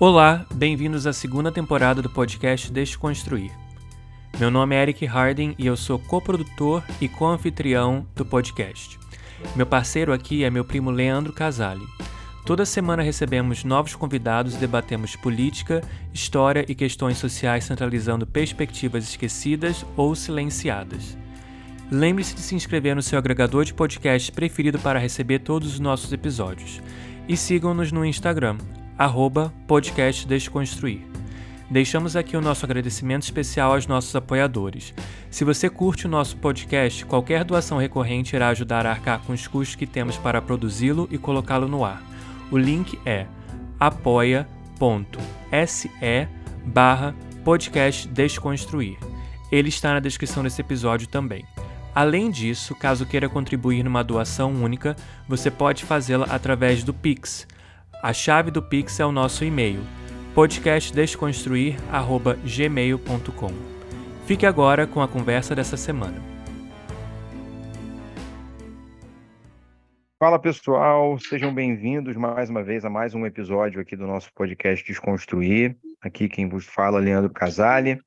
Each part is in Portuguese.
Olá, bem-vindos à segunda temporada do podcast Desconstruir. Meu nome é Eric Harding e eu sou coprodutor e co-anfitrião do podcast. Meu parceiro aqui é meu primo Leandro Casale. Toda semana recebemos novos convidados e debatemos política, história e questões sociais centralizando perspectivas esquecidas ou silenciadas. Lembre-se de se inscrever no seu agregador de podcast preferido para receber todos os nossos episódios. E sigam-nos no Instagram, arroba podcast Desconstruir. Deixamos aqui o nosso agradecimento especial aos nossos apoiadores. Se você curte o nosso podcast, qualquer doação recorrente irá ajudar a arcar com os custos que temos para produzi-lo e colocá-lo no ar. O link é apoia.se barra podcast Desconstruir. Ele está na descrição desse episódio também. Além disso, caso queira contribuir numa doação única, você pode fazê-la através do Pix – a chave do Pix é o nosso e-mail, podcastdesconstruir@gmail.com. Fique agora com a conversa dessa semana. Fala pessoal, sejam bem-vindos mais uma vez a mais um episódio aqui do nosso podcast Desconstruir. Aqui quem vos fala, Leandro Casale,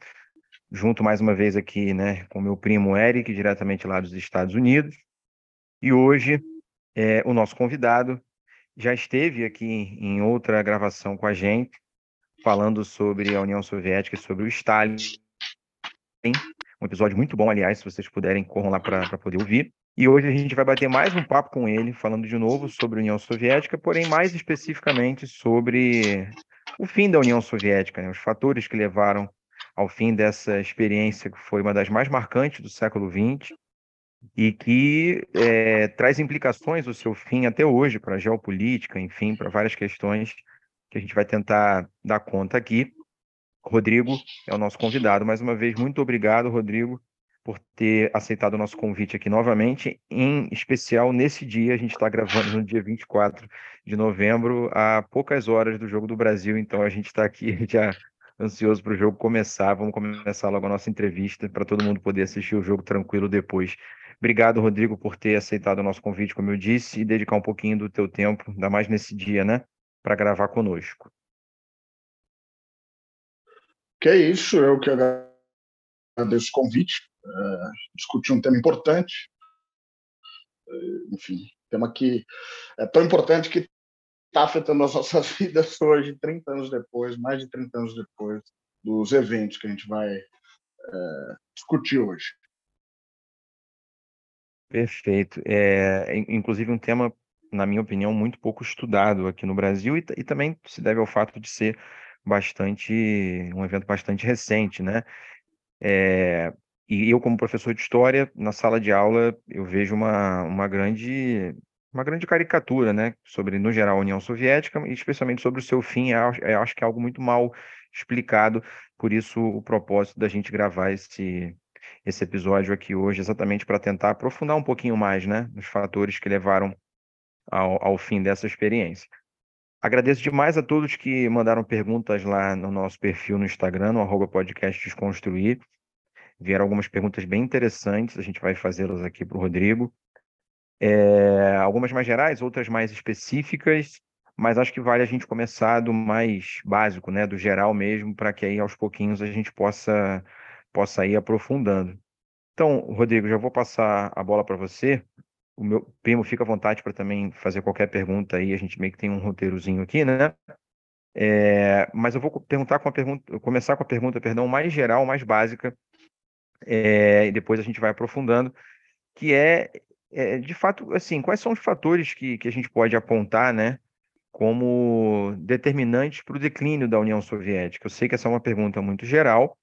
junto mais uma vez aqui, né, com meu primo Eric, diretamente lá dos Estados Unidos. E hoje é, o nosso convidado já esteve aqui em outra gravação com a gente, falando sobre a União Soviética e sobre o Stalin. Um episódio muito bom, aliás, se vocês puderem, corram lá para poder ouvir. E hoje a gente vai bater mais um papo com ele, falando de novo sobre a União Soviética, porém mais especificamente sobre o fim da União Soviética, né? os fatores que levaram ao fim dessa experiência que foi uma das mais marcantes do século XX e que é, traz implicações o seu fim até hoje para a geopolítica, enfim, para várias questões que a gente vai tentar dar conta aqui. Rodrigo é o nosso convidado. Mais uma vez, muito obrigado, Rodrigo, por ter aceitado o nosso convite aqui novamente. Em especial, nesse dia, a gente está gravando no dia 24 de novembro, a poucas horas do Jogo do Brasil, então a gente está aqui já ansioso para o jogo começar. Vamos começar logo a nossa entrevista para todo mundo poder assistir o jogo tranquilo depois. Obrigado, Rodrigo, por ter aceitado o nosso convite, como eu disse, e dedicar um pouquinho do teu tempo, ainda mais nesse dia, né, para gravar conosco. Que é isso, eu que agradeço o convite, é, discutir um tema importante, é, enfim, tema que é tão importante que está afetando as nossas vidas hoje, 30 anos depois, mais de 30 anos depois dos eventos que a gente vai é, discutir hoje. Perfeito. É, inclusive um tema, na minha opinião, muito pouco estudado aqui no Brasil e, e também se deve ao fato de ser bastante um evento bastante recente, né? É, e eu, como professor de história, na sala de aula, eu vejo uma, uma grande uma grande caricatura, né, sobre, no geral, a União Soviética, e especialmente sobre o seu fim, eu acho, que é algo muito mal explicado, por isso o propósito da gente gravar esse, esse episódio aqui hoje, exatamente para tentar aprofundar um pouquinho mais, né, nos fatores que levaram ao, ao fim dessa experiência. Agradeço demais a todos que mandaram perguntas lá no nosso perfil no Instagram, no arroba podcast Desconstruir. Vieram algumas perguntas bem interessantes, a gente vai fazê-las aqui para o Rodrigo. É, algumas mais gerais, outras mais específicas, mas acho que vale a gente começar do mais básico, né, do geral mesmo, para que aí aos pouquinhos a gente possa possa ir aprofundando. Então, Rodrigo, já vou passar a bola para você. O meu primo fica à vontade para também fazer qualquer pergunta aí. A gente meio que tem um roteirozinho aqui, né? É, mas eu vou perguntar com a pergunta, começar com a pergunta, perdão, mais geral, mais básica, é, e depois a gente vai aprofundando, que é, é, de fato, assim, quais são os fatores que, que a gente pode apontar, né, como determinantes para o declínio da União Soviética? Eu sei que essa é uma pergunta muito geral,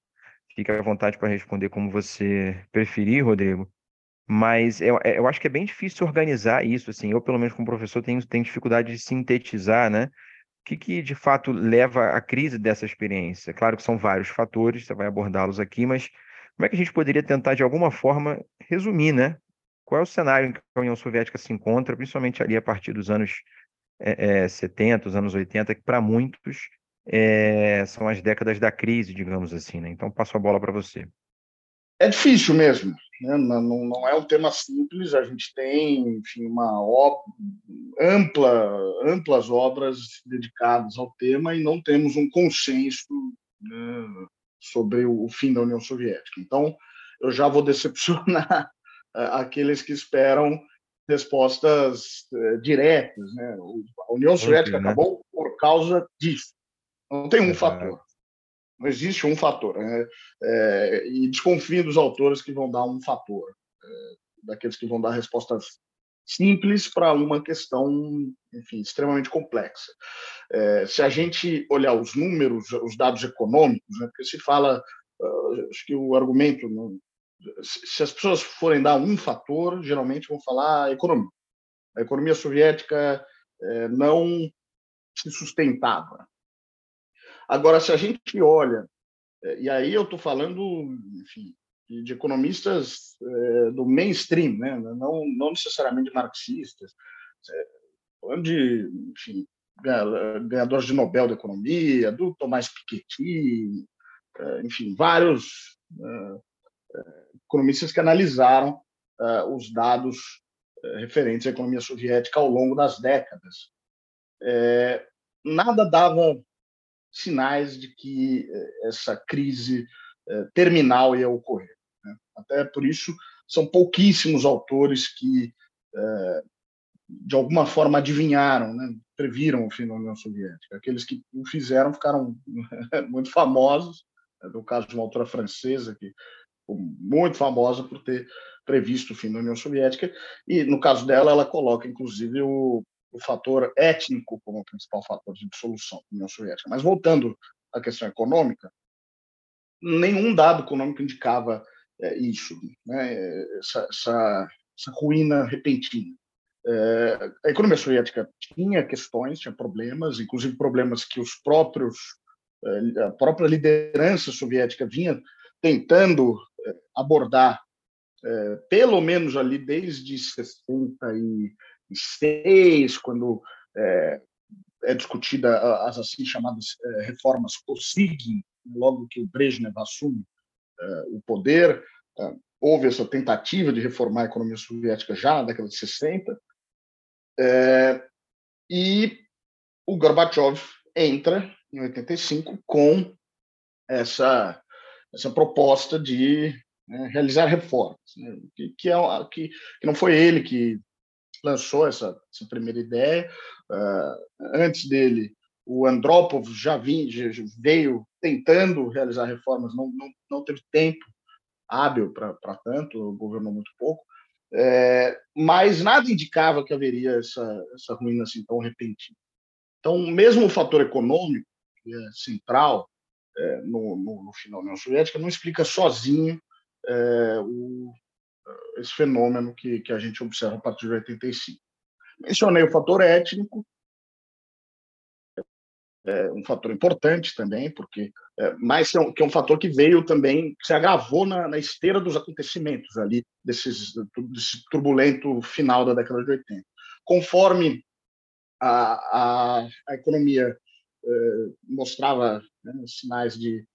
Fique à vontade para responder como você preferir, Rodrigo. Mas eu, é, eu acho que é bem difícil organizar isso, assim. Eu, pelo menos, como professor, tenho, tenho dificuldade de sintetizar, né? O que, que, de fato, leva à crise dessa experiência? Claro que são vários fatores, você vai abordá-los aqui, mas como é que a gente poderia tentar, de alguma forma, resumir, né? Qual é o cenário em que a União Soviética se encontra, principalmente ali a partir dos anos é, é, 70, os anos 80, que para muitos é, são as décadas da crise, digamos assim, né? Então passo a bola para você. é difícil mesmo. Né? Não, não, é um tema simples. A gente tem, enfim, uma ampla, amplas obras dedicadas ao tema e não temos um consenso né, sobre o fim da União Soviética. Então, eu já vou decepcionar aqueles que esperam respostas eh, diretas. Né? A União Soviética né? acabou por causa disso. Não tem um é, fator. Não existe um fator. Né? É, e desconfio dos autores que vão dar um fator, é, daqueles que vão dar respostas simples para uma questão, enfim, extremamente complexa. É, se a gente olhar os números, os dados econômicos, né, porque se fala, uh, acho que o argumento, se as pessoas forem dar um fator, geralmente vão falar a economia. A economia soviética é, não se sustentava. Agora, se a gente olha, é, e aí eu estou falando, enfim, de, economistas é, do mainstream, né? não, não necessariamente marxistas, é, falando de, enfim, ganhadores de Nobel da Economia, do Tomás Piketty, é, enfim, vários é, economistas que analisaram os dados referentes à economia soviética ao longo das décadas. nada dava sinais de que eh, essa crise eh, terminal ia ocorrer. Né? Até por isso, são pouquíssimos autores que, eh, de alguma forma, adivinharam, né? previram o fim da União Soviética. Aqueles que o fizeram ficaram muito famosos. No né? caso de uma autora francesa, que muito famosa por ter previsto o fim da União Soviética, e no caso dela, ela coloca, inclusive, o, o fator étnico como o principal fator de dissolução da União Soviética. Mas voltando à questão econômica, nenhum dado econômico indicava é, isso, né? essa, essa, essa, ruína repentina. É, a economia soviética tinha questões, tinha problemas, inclusive problemas que os próprios é, a própria liderança soviética vinha tentando abordar, é, pelo menos ali desde 60 e 2006, quando é, é discutida as assim chamadas é, reformas Kosygin, logo que o Brezhnev assume é, o poder, é, houve essa tentativa de reformar a economia soviética já na década de 60, é, e o Gorbachev entra em 85 com essa essa proposta de né, realizar reformas, né, que, que, é, que, que não foi ele que lançou essa, essa primeira ideia. Uh, antes dele, o Andropov já, vinha, já veio tentando realizar reformas, não, não, não teve tempo hábil para tanto, governou muito pouco. É, mas nada indicava que haveria essa, essa ruína assim tão repentina. Então, mesmo o fator econômico, que é central é, no, no, no final da União Soviética, não explica sozinho é, o, esse fenômeno que, que a gente observa a partir de 85. Mencionei o fator étnico, é um fator importante também, porque é, mas que é, um, que é um fator que veio também, que se agravou na, na esteira dos acontecimentos ali, desses, desse turbulento final da década de 80. Conforme a, a, a economia é, mostrava né, sinais de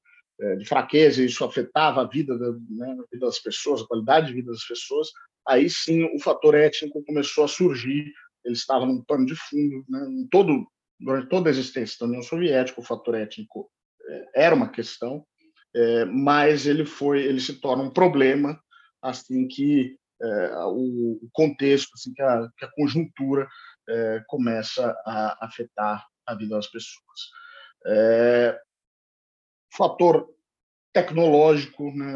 é, de fraqueza, isso afetava a vida, da, né, a vida das pessoas, a qualidade de vida das pessoas, aí sim o fator étnico começou a surgir. Ele estava num pano de fundo, né, todo, durante toda a existência da União Soviética, o fator étnico é, era uma questão, é, mas ele foi, ele se torna um problema assim que é, o contexto, assim que a, que a conjuntura é, começa a afetar a vida das pessoas. É, fator tecnológico, né,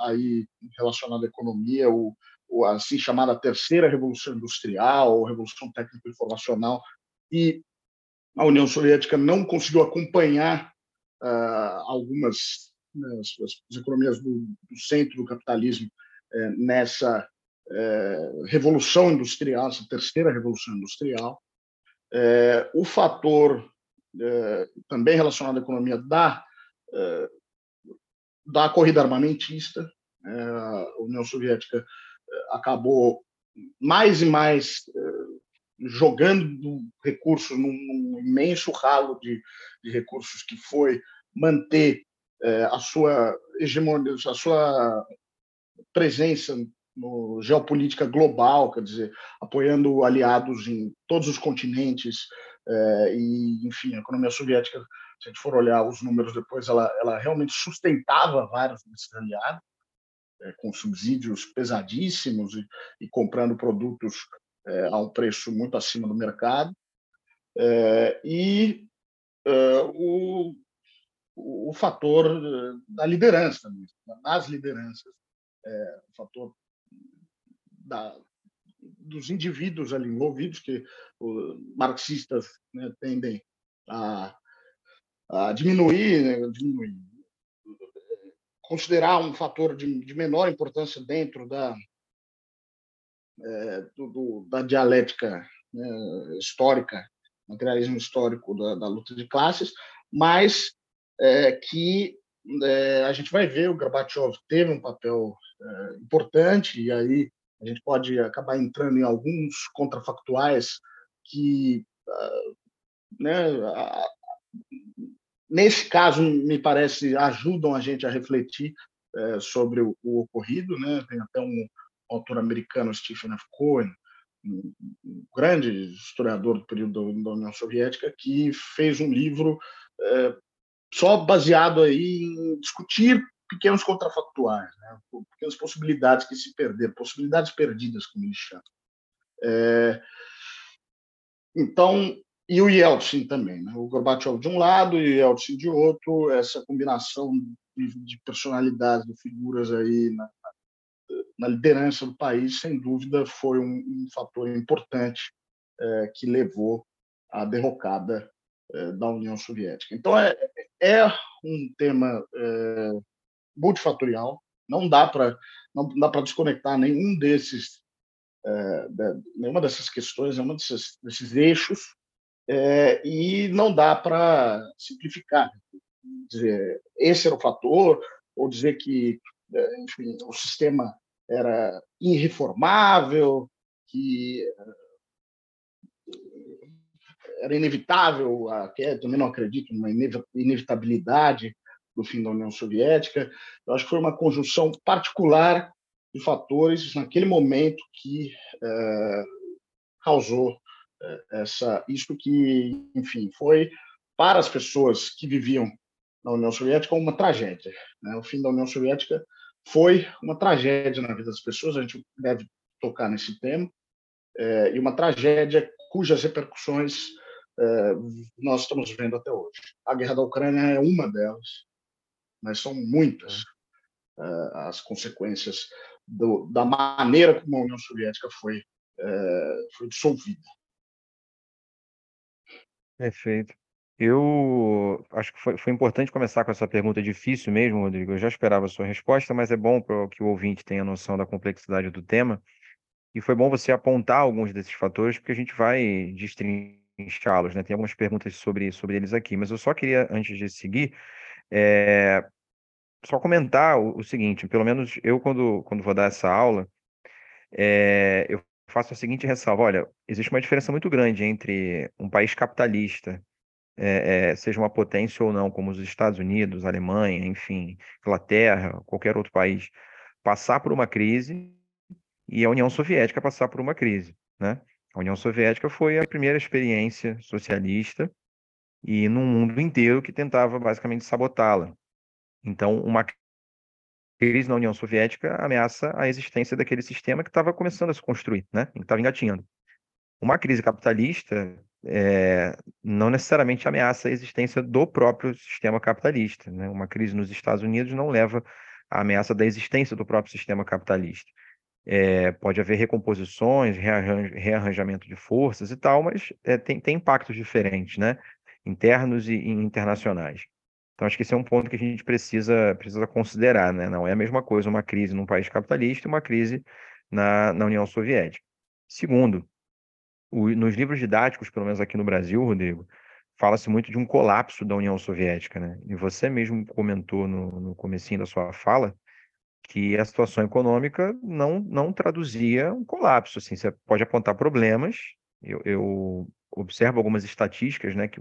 aí relacionado à economia, o, o assim chamada terceira revolução industrial, ou revolução técnico-informacional, e a União Soviética não conseguiu acompanhar uh, algumas né, as, as, economias do, do, centro do capitalismo eh, nessa eh, revolução industrial, essa terceira revolução industrial. Eh, o fator também relacionado à economia da da corrida armamentista. É, a União Soviética é, acabou mais e mais é, jogando recursos num, num imenso ralo de, de, recursos que foi manter a sua hegemonia, a sua presença no geopolítica global, quer dizer, apoiando aliados em todos os continentes é, e, enfim, a economia soviética, se a gente for olhar os números depois, ela, ela realmente sustentava vários desses aliados é, com subsídios pesadíssimos e, e comprando produtos é, a um preço muito acima do mercado. E é, o, o, fator da liderança, das lideranças, é, o fator da, dos indivíduos ali envolvidos, que os marxistas né, tendem a, a diminuir, né, diminuir, considerar um fator de, de menor importância dentro da, é, do, do, da dialética né, histórica, materialismo histórico da, da, luta de classes, mas é, que é, a gente vai ver o Gorbachev teve um papel é, importante e aí a gente pode acabar entrando em alguns contrafactuais que, uh, né, nesse caso, me parece, ajudam a gente a refletir uh, sobre o, ocorrido. Né? Tem até um autor americano, Stephen F. Cohen, um, um grande historiador do período da União Soviética, que fez um livro eh, só baseado aí em discutir pequenos contrafactuais, né? pequenas possibilidades que se perderam, possibilidades perdidas, como ele chama. É, então, e o Yeltsin também, né? o Gorbachev de um lado e o Yeltsin de outro, essa combinação de, de personalidades, de figuras aí na, na, liderança do país, sem dúvida, foi um, um fator importante é, que levou à derrocada é, da União Soviética. Então, é, é um tema é, multifatorial. Não dá para não dá para desconectar nenhum desses é, nenhuma dessas questões, nenhuma desses, desses eixos é, e não dá para simplificar, dizer esse era o fator ou dizer que é, enfim, o sistema era irreformável, que era inevitável, também não acredito numa inevitabilidade do fim da União Soviética. Eu acho que foi uma conjunção particular de fatores naquele momento que é, causou é, essa isso que, enfim, foi para as pessoas que viviam na União Soviética uma tragédia. Né? O fim da União Soviética foi uma tragédia na vida das pessoas. A gente deve tocar nesse tema é, e uma tragédia cujas repercussões nós estamos vendo até hoje. A guerra da Ucrânia é uma delas mas são muitas uh, as consequências do, da maneira como a União Soviética foi, uh, foi dissolvida. Perfeito. Eu acho que foi, foi, importante começar com essa pergunta difícil mesmo, Rodrigo. Eu já esperava a sua resposta, mas é bom para que o ouvinte tenha noção da complexidade do tema. E foi bom você apontar alguns desses fatores, porque a gente vai destrinchá-los, né? Tem algumas perguntas sobre, sobre eles aqui, mas eu só queria, antes de seguir, é, só comentar o, o, seguinte, pelo menos eu, quando, quando vou dar essa aula, é, eu faço a seguinte ressalva: olha, existe uma diferença muito grande entre um país capitalista, é, seja uma potência ou não, como os Estados Unidos, Alemanha, enfim, Inglaterra, qualquer outro país, passar por uma crise e a União Soviética passar por uma crise, né? A União Soviética foi a primeira experiência socialista e num mundo inteiro que tentava basicamente sabotá-la. Então, uma crise na União Soviética ameaça a existência daquele sistema que estava começando a se construir, né? que estava engatinhando. Uma crise capitalista é, não necessariamente ameaça a existência do próprio sistema capitalista. Né? Uma crise nos Estados Unidos não leva à ameaça da existência do próprio sistema capitalista. É, pode haver recomposições, rearranjamento de forças e tal, mas é, tem, tem impactos diferentes, né? Internos e, internacionais. Então, acho que esse é um ponto que a gente precisa, precisa considerar, né? Não é a mesma coisa uma crise num país capitalista e uma crise na, na União Soviética. Segundo, o, nos livros didáticos, pelo menos aqui no Brasil, Rodrigo, fala-se muito de um colapso da União Soviética, né? E você mesmo comentou no, no comecinho da sua fala que a situação econômica não, não traduzia um colapso, assim, você pode apontar problemas, eu, eu observo algumas estatísticas né, que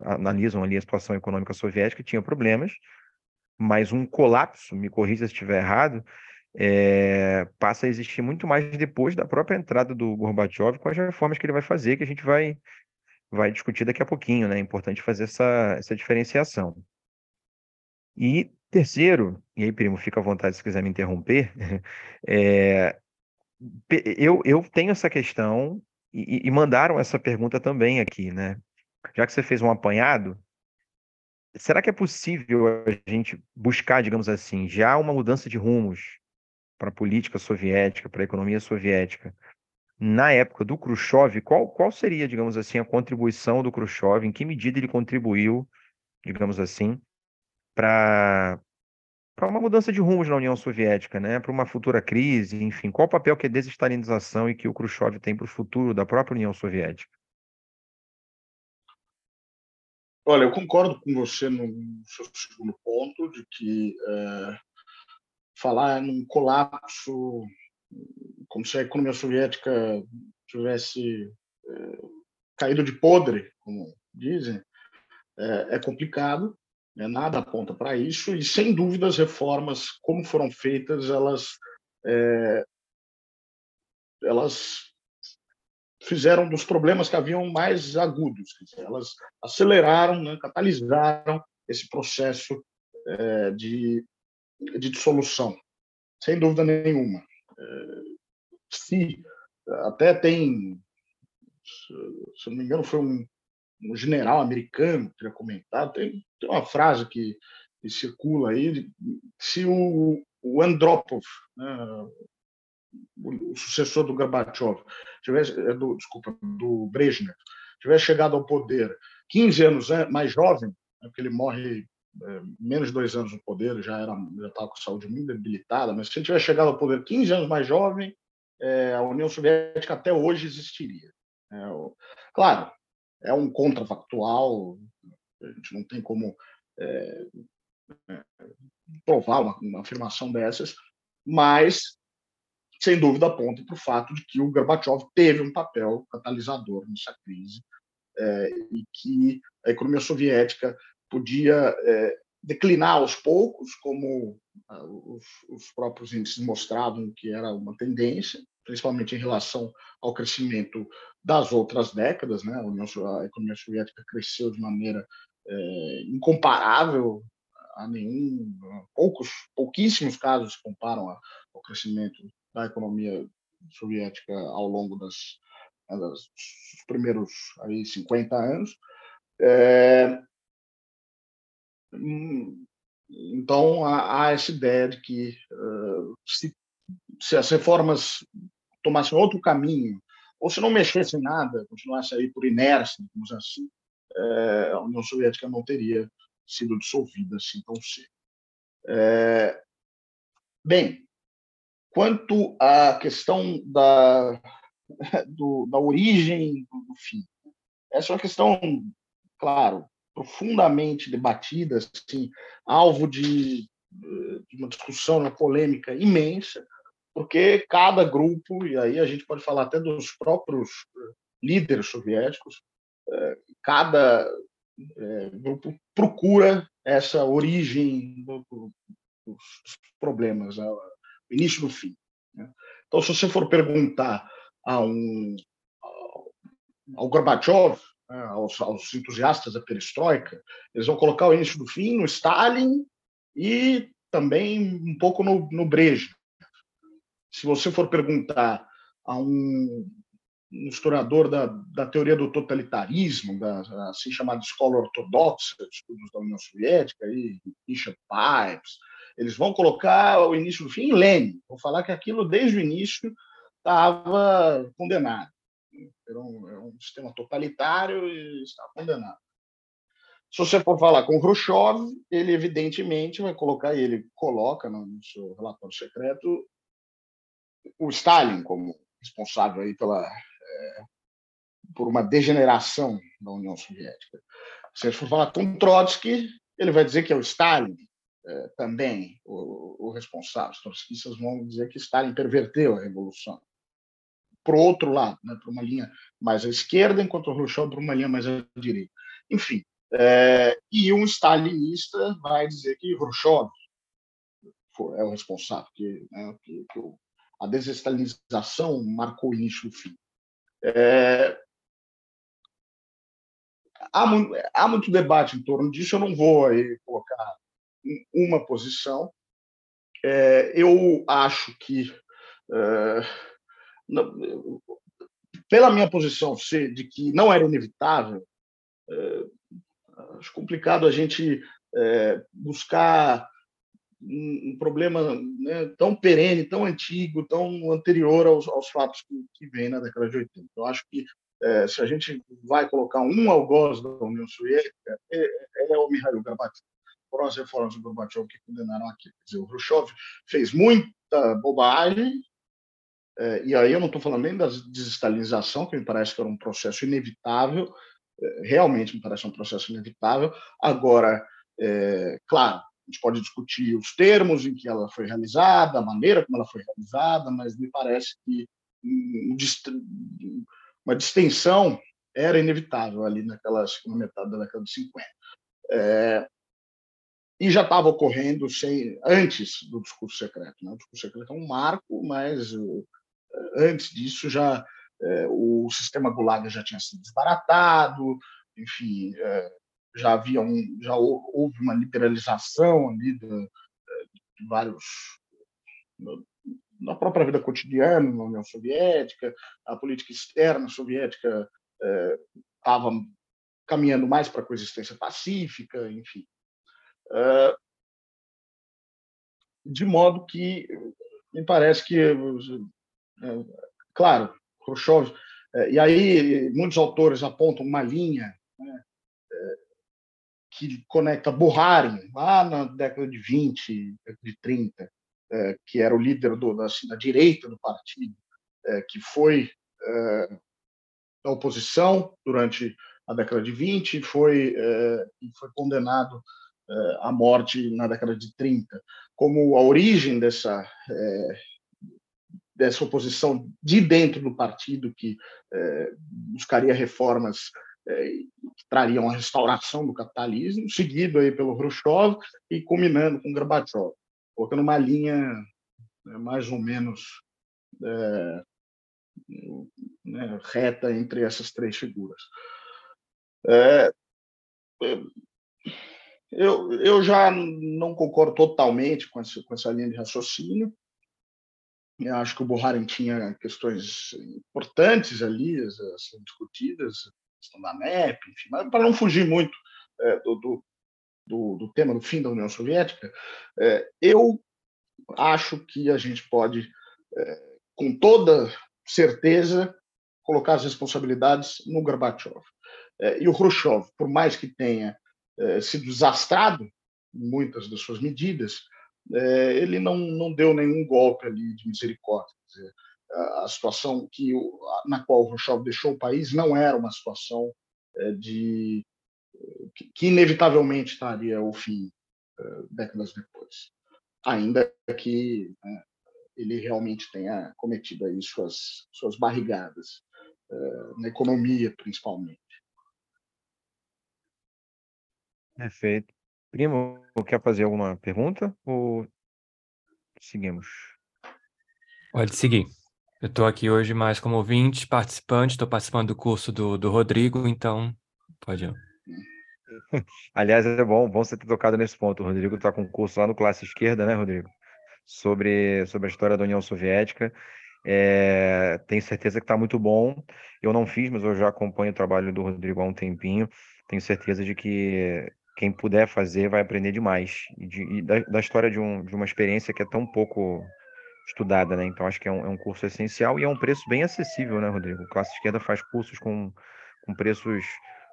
analisam ali a situação econômica soviética, tinha problemas, mas um colapso, me corrija se estiver errado, é, passa a existir muito mais depois da própria entrada do Gorbachev com as reformas que ele vai fazer, que a gente vai, vai discutir daqui a pouquinho, né? É importante fazer essa, essa diferenciação. E terceiro, e aí, primo, fica à vontade se quiser me interromper, é, eu, eu tenho essa questão e, e mandaram essa pergunta também aqui, né? Já que você fez um apanhado, será que é possível a gente buscar, digamos assim, já uma mudança de rumos para a política soviética, para a economia soviética, na época do Khrushchev, qual, qual seria, digamos assim, a contribuição do Khrushchev, em que medida ele contribuiu, digamos assim, para para uma mudança de rumos na União Soviética, né? para uma futura crise, enfim, qual o papel que a desestalinização e que o Khrushchev tem para o futuro da própria União Soviética? Olha, eu concordo com você no seu segundo ponto, de que é, falar num colapso, como se a economia soviética tivesse é, caído de podre, como dizem, é, é complicado, né? nada aponta para isso, e sem dúvida as reformas, como foram feitas, elas, é, elas fizeram dos problemas que haviam mais agudos, elas aceleraram, né, catalisaram esse processo é, de, de dissolução, sem dúvida nenhuma. É, se até tem, se não me engano, foi um, um general americano que teria comentado, tem, tem uma frase que, que circula aí, se o, o Andropov, né, o sucessor do Gorbachev, tivesse, é do, desculpa, do Brezhnev, tivesse chegado ao poder 15 anos mais jovem, né, porque ele morre é, menos de dois anos no poder, já era já estava com saúde muito debilitada, mas se ele tivesse chegado ao poder 15 anos mais jovem, é, a União Soviética até hoje existiria. É, claro, é um contrafactual, a gente não tem como é, é, provar uma, uma afirmação dessas, mas sem dúvida aponta para o fato de que o Gorbachev teve um papel catalisador nessa crise é, e que a economia soviética podia é, declinar aos poucos, como ah, os, os, próprios índices mostravam que era uma tendência, principalmente em relação ao crescimento das outras décadas. Né? A, economia soviética cresceu de maneira é, incomparável a nenhum, poucos, pouquíssimos casos se comparam ao crescimento da economia soviética ao longo das, né, dos primeiros aí 50 anos. É, então há, há, essa ideia de que uh, se, se, as reformas tomassem outro caminho, ou se não mexessem nada, continuasse aí por inércia, digamos assim, é, a União Soviética não teria sido dissolvida assim tão cedo. É, bem, Quanto à questão da, do, da origem do, fim, essa é uma questão, claro, profundamente debatida, assim, alvo de, de uma discussão, uma polêmica imensa, porque cada grupo, e aí a gente pode falar até dos próprios líderes soviéticos, é, cada é, grupo procura essa origem dos problemas, né? início do fim. Né? Então, se você for perguntar a um, ao Gorbachev, né, aos, aos, entusiastas da perestroika, eles vão colocar o início do fim no Stalin e também um pouco no, no. Se você for perguntar a um, um historiador da, da, teoria do totalitarismo, da assim chamada escola ortodoxa estudos da União Soviética, aí, Richard Pipes, eles vão colocar o início do fim em Lenin, vão falar que aquilo desde o início estava condenado. Era um, era um, sistema totalitário e estava condenado. Se você for falar com Khrushchev, ele evidentemente vai colocar, ele coloca no seu relatório secreto o Stalin como responsável aí pela é, por uma degeneração da União Soviética. Se você for falar com Trotsky, ele vai dizer que é o Stalin é, também o, o, responsável. Os trotskistas vão dizer que Stalin perverteu a revolução. Por outro lado, né, para uma linha mais à esquerda, enquanto o Khrushchev para uma linha mais à direita. Enfim, é, e um stalinista vai dizer que Khrushchev é o responsável, que, né, que, que a desestalinização marcou o início do fim. É, há, muito, há muito debate em torno disso, eu não vou aí colocar uma posição. É, eu acho que, é, pela minha posição ser de que não era inevitável, é, acho complicado a gente é, buscar um, problema né, tão perene, tão antigo, tão anterior aos, aos fatos que, que vem na década de 80. Eu acho que é, se a gente vai colocar um algoz da União Soviética, é, é o Mikhail Gorbachev. Foram as reformas do Gorbachev que condenaram aquilo. Quer dizer, o Khrushchev fez muita bobagem, é, e aí eu não estou falando nem da desestalinização, que me parece que era um processo inevitável, é, realmente me parece um processo inevitável. Agora, é, claro, a gente pode discutir os termos em que ela foi realizada, a maneira como ela foi realizada, mas me parece que um, uma distensão era inevitável ali naquela segunda metade da década de 50. É, e já estava ocorrendo sem, antes do discurso secreto. Né? O discurso secreto é um marco, mas uh, antes disso já uh, o sistema Gulag já tinha sido desbaratado, enfim, uh, já havia um, já houve uma liberalização ali de, de vários na própria vida cotidiana na União Soviética, a política externa soviética estava é, caminhando mais para a coexistência pacífica, enfim. É, de modo que me parece que, claro, Khrushchev, e aí muitos autores apontam uma linha né, que conecta Buharin, lá na década de 20, de 30, é, que era o líder do, da, assim, da, direita do partido, é, que foi é, da oposição durante a década de 20 foi, foi condenado à morte na década de 30. Como a origem dessa, dessa oposição de dentro do partido, que buscaria reformas que trariam a restauração do capitalismo, seguido aí pelo Khrushchev e culminando com Gorbachev colocando uma linha né, mais ou menos é, né, reta entre essas três figuras. É, é, eu, eu já não concordo totalmente com essa, com essa linha de raciocínio. Eu acho que o Buharin tinha questões importantes ali a serem discutidas, questão da NEP, enfim, mas para não fugir muito é, do, do, do, do tema do fim da União Soviética, é, eu acho que a gente pode, é, com toda certeza, colocar as responsabilidades no Gorbachev. É, e o Khrushchev, por mais que tenha é, sido desastrado em muitas das suas medidas, é, ele não, não deu nenhum golpe ali de misericórdia. Dizer, a situação que na qual o Khrushchev deixou o país não era uma situação é, de que, inevitavelmente estaria ao fim uh, décadas depois, ainda que uh, ele realmente tenha cometido aí suas suas barrigadas uh, na economia principalmente. Perfeito. Primo, quer fazer alguma pergunta ou seguimos? Pode seguir. Eu estou aqui hoje mais como ouvinte, participante, estou participando do curso do, do Rodrigo, então pode ir. Aliás, é bom, bom você ter tocado nesse ponto. O Rodrigo está com um curso lá no Classe Esquerda, né, Rodrigo? Sobre, sobre a história da União Soviética. É, tenho certeza que está muito bom. Eu não fiz, mas eu já acompanho o trabalho do Rodrigo há um tempinho. Tenho certeza de que quem puder fazer vai aprender demais. E, de, e da, da, história de, um, de uma experiência que é tão pouco estudada, né? Então acho que é um, é um curso essencial e é um preço bem acessível, né, Rodrigo? Classe Esquerda faz cursos com, com preços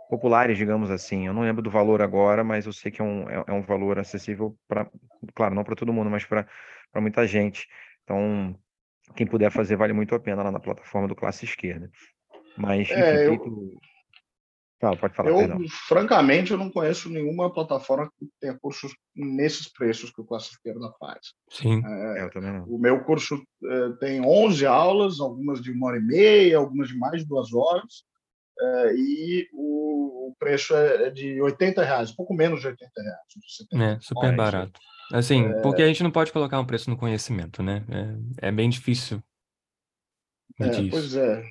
populares, digamos assim. Eu não lembro do valor agora, mas eu sei que é um, é, é um valor acessível para, claro, não para todo mundo, mas para muita gente. Então, quem puder fazer vale muito a pena lá na plataforma do Classe Esquerda. Mas, enfim, é, eu... Fala, pode falar, eu, perdão. francamente, eu não conheço nenhuma plataforma que tenha cursos nesses preços que o Classe Esquerda faz. Sim, é, eu também não. O meu curso é, tem 11 aulas, algumas de uma hora e meia, algumas de mais de duas horas, é, e o, o, preço é, é de 80 reais, um pouco menos de 80 reais. É, super barato. Assim, é... porque a gente não pode colocar um preço no conhecimento, né? É, é bem difícil. É, pois é.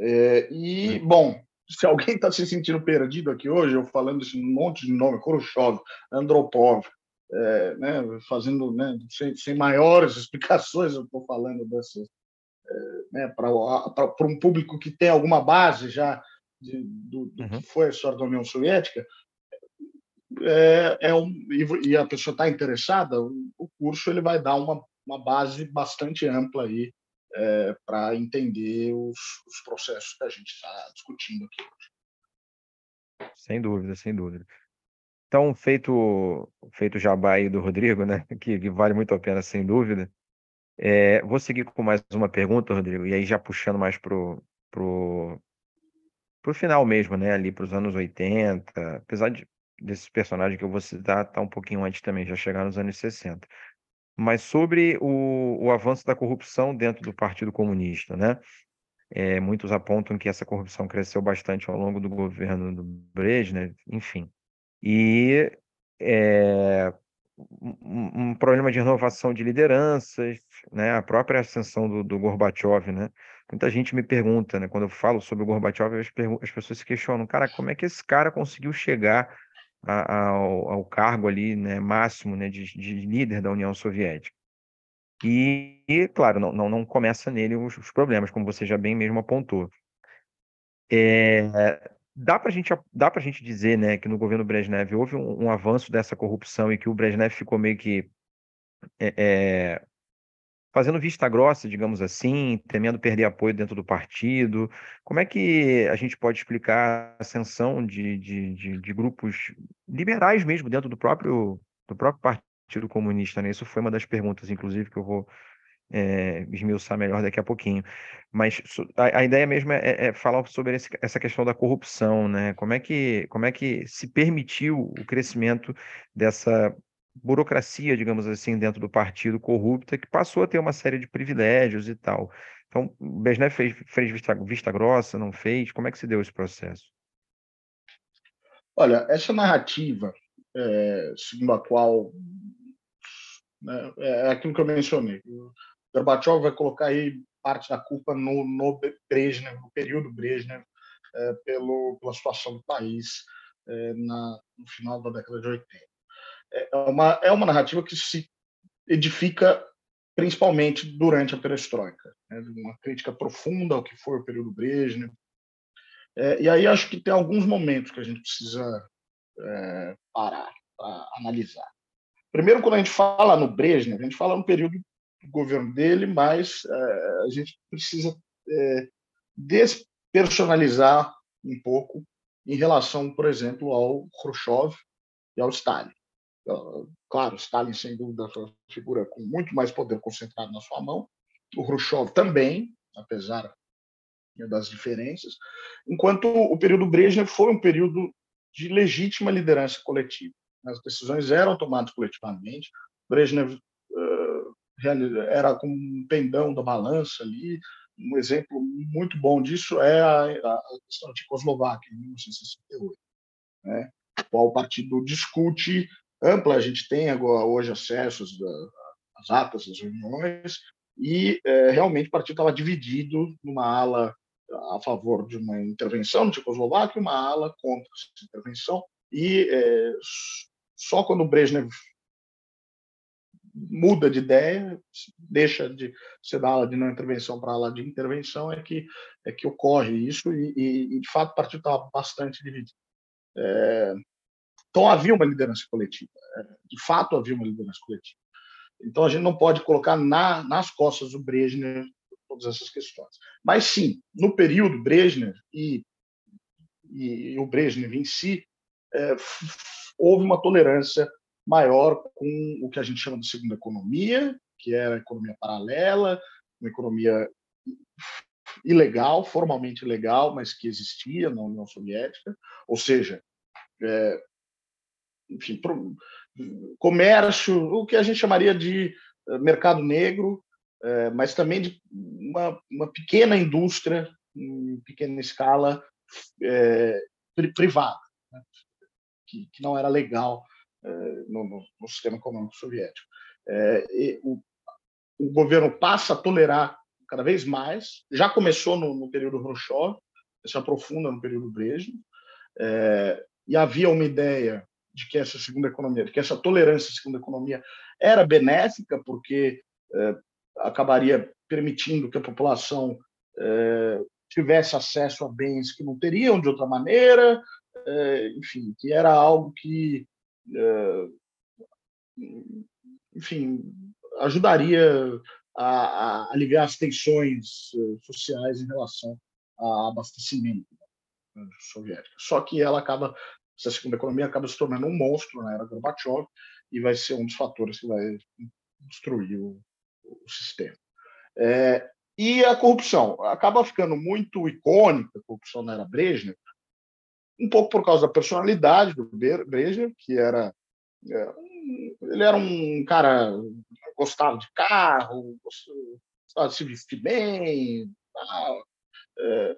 é. E, bom, se alguém está se sentindo perdido aqui hoje, eu falando esse monte de nome, Khrushchev, Andropov, é, né, fazendo né, sem, sem, maiores explicações, eu estou falando dessas, é, né, para um público que tem alguma base já de, do, do uhum. que foi a história da União Soviética, é, é um, e a pessoa está interessada, o curso ele vai dar uma, uma base bastante ampla aí é, para entender os, os, processos que a gente está discutindo aqui hoje. Sem dúvida, sem dúvida. Então, feito feito o jabá aí do Rodrigo, né, que, que vale muito a pena, sem dúvida, é, vou seguir com mais uma pergunta, Rodrigo, e aí já puxando mais pro, pro, pro final mesmo, né, ali para os anos 80, apesar de, desses personagens que eu vou citar, tá um pouquinho antes também, já chegar nos anos 60 mas sobre o, o avanço da corrupção dentro do Partido Comunista, né? É, muitos apontam que essa corrupção cresceu bastante ao longo do governo do Brezhnev, enfim. E é, um, um, problema de renovação de lideranças, né? A própria ascensão do, do Gorbachev, né? Muita gente me pergunta, né? Quando eu falo sobre o Gorbachev, as, as pessoas se questionam, cara, como é que esse cara conseguiu chegar ao, ao cargo ali, né, máximo, né, de, de, líder da União Soviética. E, e claro, não, não, não, começa nele os, os, problemas, como você já bem mesmo apontou. É, dá para gente, a gente dizer né, que no governo Brezhnev houve um, um, avanço dessa corrupção e que o Brezhnev ficou meio que é, é, fazendo vista grossa, digamos assim, temendo perder apoio dentro do partido. Como é que a gente pode explicar a ascensão de, de, de, de grupos liberais mesmo dentro do próprio, do próprio Partido Comunista? Né? Isso foi uma das perguntas, inclusive, que eu vou é, esmiuçar melhor daqui a pouquinho. Mas a, a ideia mesmo é, é falar sobre esse, essa questão da corrupção, né? Como é que, como é que se permitiu o crescimento dessa burocracia, digamos assim, dentro do partido corrupta, que passou a ter uma série de privilégios e tal. Então, o fez, fez vista, vista grossa, não fez? Como é que se deu esse processo? Olha, essa narrativa, é, segundo a qual né, é aquilo que eu mencionei. O Gorbachev vai colocar aí parte da culpa no, no Brezhnev, no período Brezhnev, é, pelo, pela situação do país é, na, no final da década de 80 é uma, é uma narrativa que se edifica principalmente durante a perestroika. Né? Uma crítica profunda ao que foi o período Brezhnev. É, e aí acho que tem alguns momentos que a gente precisa é, parar para analisar. Primeiro, quando a gente fala no Brezhnev, a gente fala no período do governo dele, mas é, a gente precisa é, despersonalizar um pouco em relação, por exemplo, ao Khrushchev e ao Stalin. Claro, Stalin, sem dúvida, foi uma figura com muito mais poder concentrado na sua mão. O Khrushchev também, apesar das diferenças. Enquanto o período Brezhnev foi um período de legítima liderança coletiva. As decisões eram tomadas coletivamente. Brezhnev era como um pendão da balança ali. Um exemplo muito bom disso é a, questão da Tchecoslováquia, em 1968, né? qual o partido discute ampla, a gente tem agora hoje acesso às atas das reuniões, e é, realmente o partido estava dividido numa ala a favor de uma intervenção no Tchecoslováquia e uma ala contra essa intervenção, e é, só quando o Brezhnev muda de ideia, deixa de ser da ala de não intervenção para a ala de intervenção, é que, é que ocorre isso, e, e, de fato o partido estava bastante dividido. É, então havia uma liderança coletiva, é, de fato havia uma liderança coletiva. Então a gente não pode colocar na, nas costas do Brezhnev todas essas questões. Mas sim, no período Brezhnev e, e, e o Brezhnev em si, é, houve uma tolerância maior com o que a gente chama de segunda economia, que era a economia paralela, uma economia ilegal, formalmente ilegal, mas que existia na União Soviética, ou seja, é, enfim, pro, comércio, o que a gente chamaria de eh, mercado negro, é, mas também de uma, uma, pequena indústria, em pequena escala, é, privada, né? que, que, não era legal no, no, no, sistema econômico soviético. O, o, governo passa a tolerar cada vez mais, já começou no, no período Khrushchev, se aprofunda no período Brezhnev, e havia uma ideia de que essa segunda economia, de que essa tolerância à segunda economia era benéfica, porque acabaria permitindo que a população tivesse acesso a bens que não teriam de outra maneira, é, enfim, que era algo que, enfim, ajudaria a, a, aliviar as tensões sociais em relação ao abastecimento né, soviético. Só que ela acaba, essa segunda economia acaba se tornando um monstro na era Gorbachev e vai ser um dos fatores que vai destruir o, o sistema. É, e a corrupção acaba ficando muito icônica, a corrupção na era Brezhnev, um pouco por causa da personalidade do Brezhnev, que era é, ele era um cara gostava de carro, gostava de se vestir bem, é,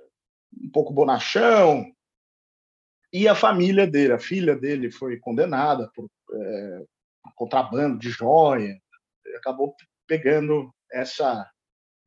um pouco bonachão. E a família dele, a filha dele foi condenada por, é, contrabando de joia, acabou pegando essa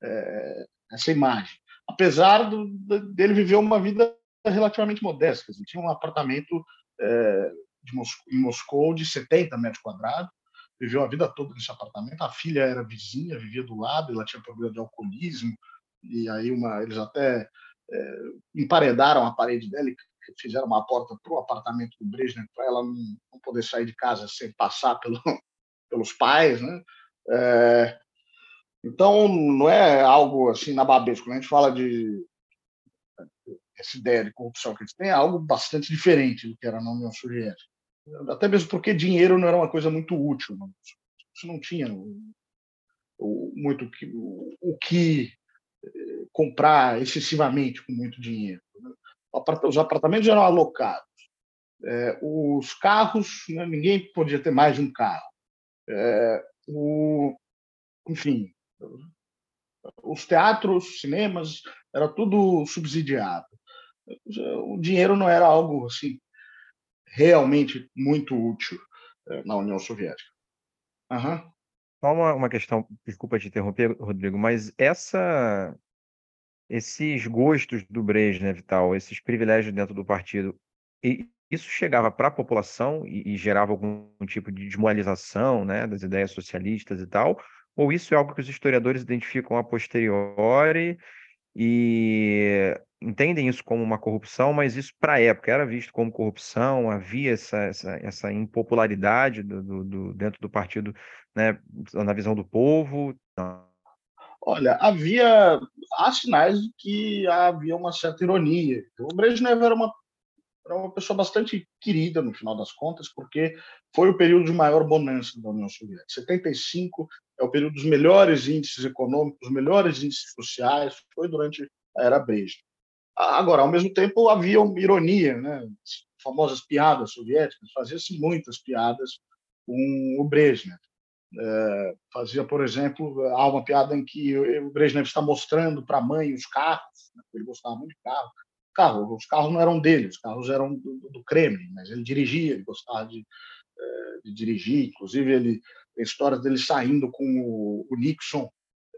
é, essa imagem. Apesar do, dele viver uma vida relativamente modesta, ele tinha um apartamento é, Moscou, em Moscou de 70 metros quadrados, viveu a vida toda nesse apartamento. A filha era vizinha, vivia do lado, ela tinha problema de alcoolismo, e aí uma, eles até é, emparedaram a parede dela e fizeram uma porta para o apartamento do Brezhnev para ela não, não, poder sair de casa sem passar pelo, pelos pais, né? É, então, não é algo assim na babesco. Quando a gente fala de essa ideia de corrupção que eles têm, é algo bastante diferente do que era na União Soviética. Até mesmo porque dinheiro não era uma coisa muito útil. Você não tinha muito o que eh, comprar excessivamente com muito dinheiro. Né. Os apartamentos eram alocados. É, os carros, né, ninguém podia ter mais de um carro. É, o, enfim, os teatros, cinemas, era tudo subsidiado. O dinheiro não era algo assim realmente muito útil eh, na União Soviética. Uhum. Só uma, uma questão, desculpa te interromper, Rodrigo, mas essa, esses gostos do Brezhnev e tal, esses privilégios dentro do partido, e isso chegava para a população e, e, gerava algum tipo de desmoralização né, das ideias socialistas e tal, ou isso é algo que os historiadores identificam a posteriori e entendem isso como uma corrupção, mas isso para a época era visto como corrupção, havia essa, essa, essa impopularidade do, do, do, dentro do partido, né, na visão do povo? Olha, havia há sinais de que havia uma certa ironia. O Brezhnev era uma era uma pessoa bastante querida, no final das contas, porque foi o período de maior bonança da União Soviética. 75 é o período dos melhores índices econômicos, melhores índices sociais, foi durante a era Brezhnev. Agora, ao mesmo tempo, havia uma ironia, né? As famosas piadas soviéticas, fazia-se muitas piadas com o Brezhnev. É, fazia, por exemplo, há uma piada em que o Brezhnev está mostrando para a mãe os carros, né? ele gostava muito de carro, carro. Os carros não eram dele, os carros eram do, do Kremlin, mas ele dirigia, ele gostava de, eh, de dirigir. Inclusive, ele tem histórias dele saindo com o, o Nixon,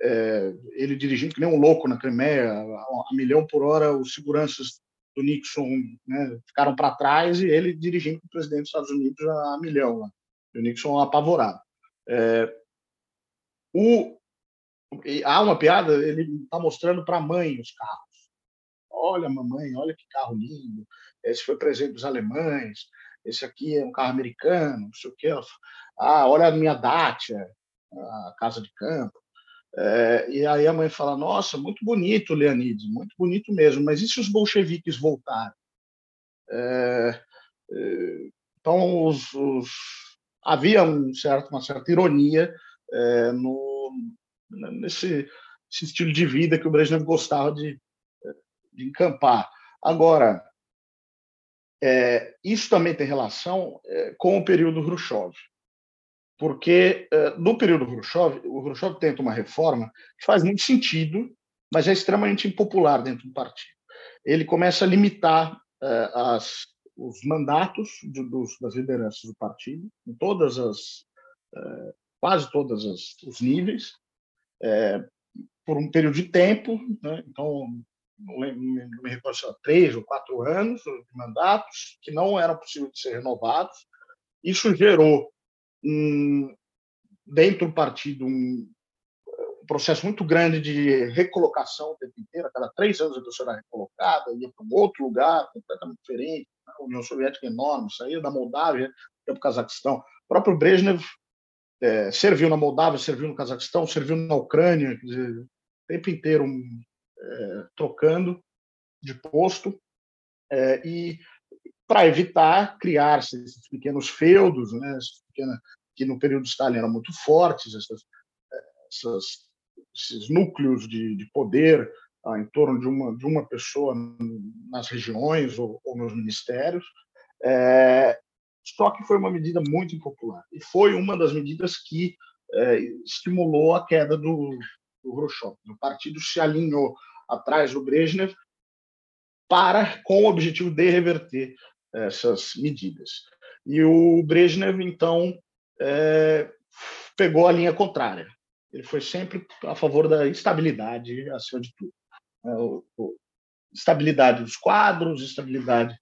é, ele dirigindo que nem um louco na Crimeia, a, milhão por hora, os seguranças do Nixon né, ficaram para trás e ele dirigindo com o presidente dos Estados Unidos a, a milhão. Lá. E o Nixon apavorado. É, o, há uma piada, ele está mostrando para a mãe os carros. Olha, mamãe, olha que carro lindo. Esse foi presente dos alemães. Esse aqui é um carro americano, não sei o quê. Ah, olha a minha Dacia, a casa de campo. É, e aí a mãe fala: Nossa, muito bonito, Leonides, muito bonito mesmo, mas e se os bolcheviques voltarem? É, é, então, os, os, havia um certo, uma certa ironia é, no, nesse estilo de vida que o Brezhnev gostava de, de encampar. Agora, é, isso também tem relação é, com o período Khrushchev, porque é, no período Khrushchev, o Khrushchev tenta uma reforma que faz muito sentido, mas é extremamente impopular dentro do partido. Ele começa a limitar é, as, os mandatos de, dos, das lideranças do partido, em todas as, é, quase todos os níveis, é, por um período de tempo, né? então, não me, recordo, três ou quatro anos de mandatos, que não eram possíveis de ser renovados. Isso gerou, um, dentro do partido, um, um, processo muito grande de recolocação o tempo inteiro. Cada três anos a pessoa era recolocada, ia para um outro lugar completamente diferente. União Soviética é enorme, saía da Moldávia, ia para o Cazaquistão. O próprio Brezhnev é, serviu na Moldávia, serviu no Cazaquistão, serviu na Ucrânia, quer dizer, o tempo inteiro é, trocando de posto. É, e para evitar criar-se esses pequenos feudos, né, que no período de Stalin eram muito fortes, essas, essas, esses núcleos de, de poder em torno de uma, de uma pessoa nas regiões ou, ou nos ministérios. É, só que foi uma medida muito impopular e foi uma das medidas que é, estimulou a queda do, do Khrushchev. O partido se alinhou atrás do Brezhnev para com o objetivo de reverter essas medidas. E o Brezhnev, então, é, pegou a linha contrária. Ele foi sempre a favor da estabilidade acima de tudo. É, o, estabilidade dos quadros, estabilidade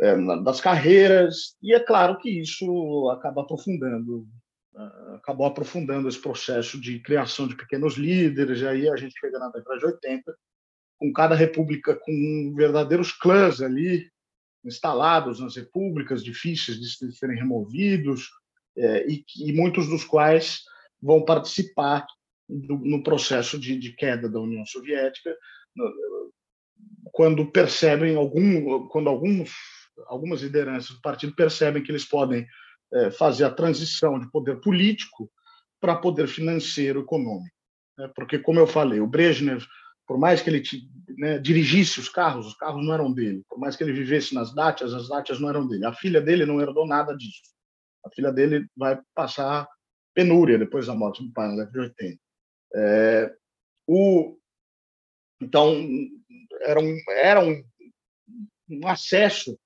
é, das carreiras, e é claro que isso acaba aprofundando, uh, acabou aprofundando esse processo de criação de pequenos líderes, e aí a gente chega na década de 80, com cada república com verdadeiros clãs ali, instalados nas repúblicas, difíceis de serem removidos, é, e, muitos dos quais vão participar no processo de, de, queda da União Soviética, quando percebem algum, quando alguns algumas lideranças do partido percebem que eles podem é, fazer a transição de poder político para poder financeiro econômico. Né? Porque, como eu falei, o Brezhnev, por mais que ele né, dirigisse os carros, os carros não eram dele. Por mais que ele vivesse nas dátias, as dátias não eram dele. A filha dele não herdou nada disso. A filha dele vai passar penúria depois da morte do pai na década de 80. É, o, então, era um, era um, um acesso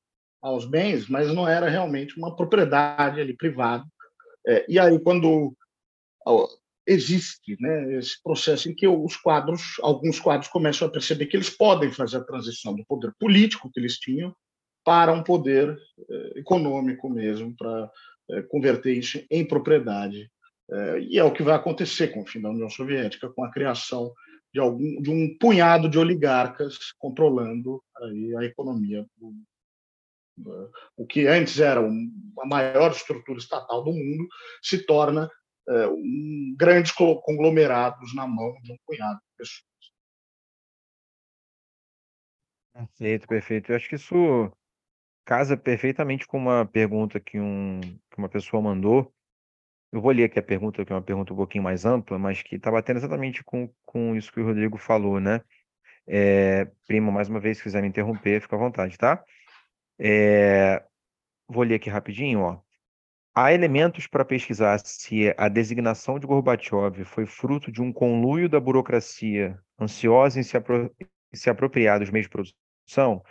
aos bens, mas não era realmente uma propriedade ali privada. É, e aí, quando existe né, esse processo em que os quadros, alguns quadros começam a perceber que eles podem fazer a transição do poder político que eles tinham para um poder é, econômico mesmo, para é, converter isso em propriedade. É, e é o que vai acontecer com o fim da União Soviética, com a criação de, algum, de um punhado de oligarcas controlando aí a economia do, o que antes era a maior estrutura estatal do mundo, se torna é, um grandes conglomerados na mão de um punhado de pessoas. Perfeito, perfeito. Eu acho que isso casa perfeitamente com uma pergunta que, um, que uma pessoa mandou. Eu vou ler aqui a pergunta, que é uma pergunta um pouquinho mais ampla, mas que está batendo exatamente com, com isso que o Rodrigo falou, né? É, primo, mais uma vez, se quiser me interromper, fica à vontade, tá? É, vou ler aqui rapidinho, ó. Há elementos para pesquisar se a designação de Gorbachev foi fruto de um conluio da burocracia ansiosa em se, apro se apropriar dos meios de produção.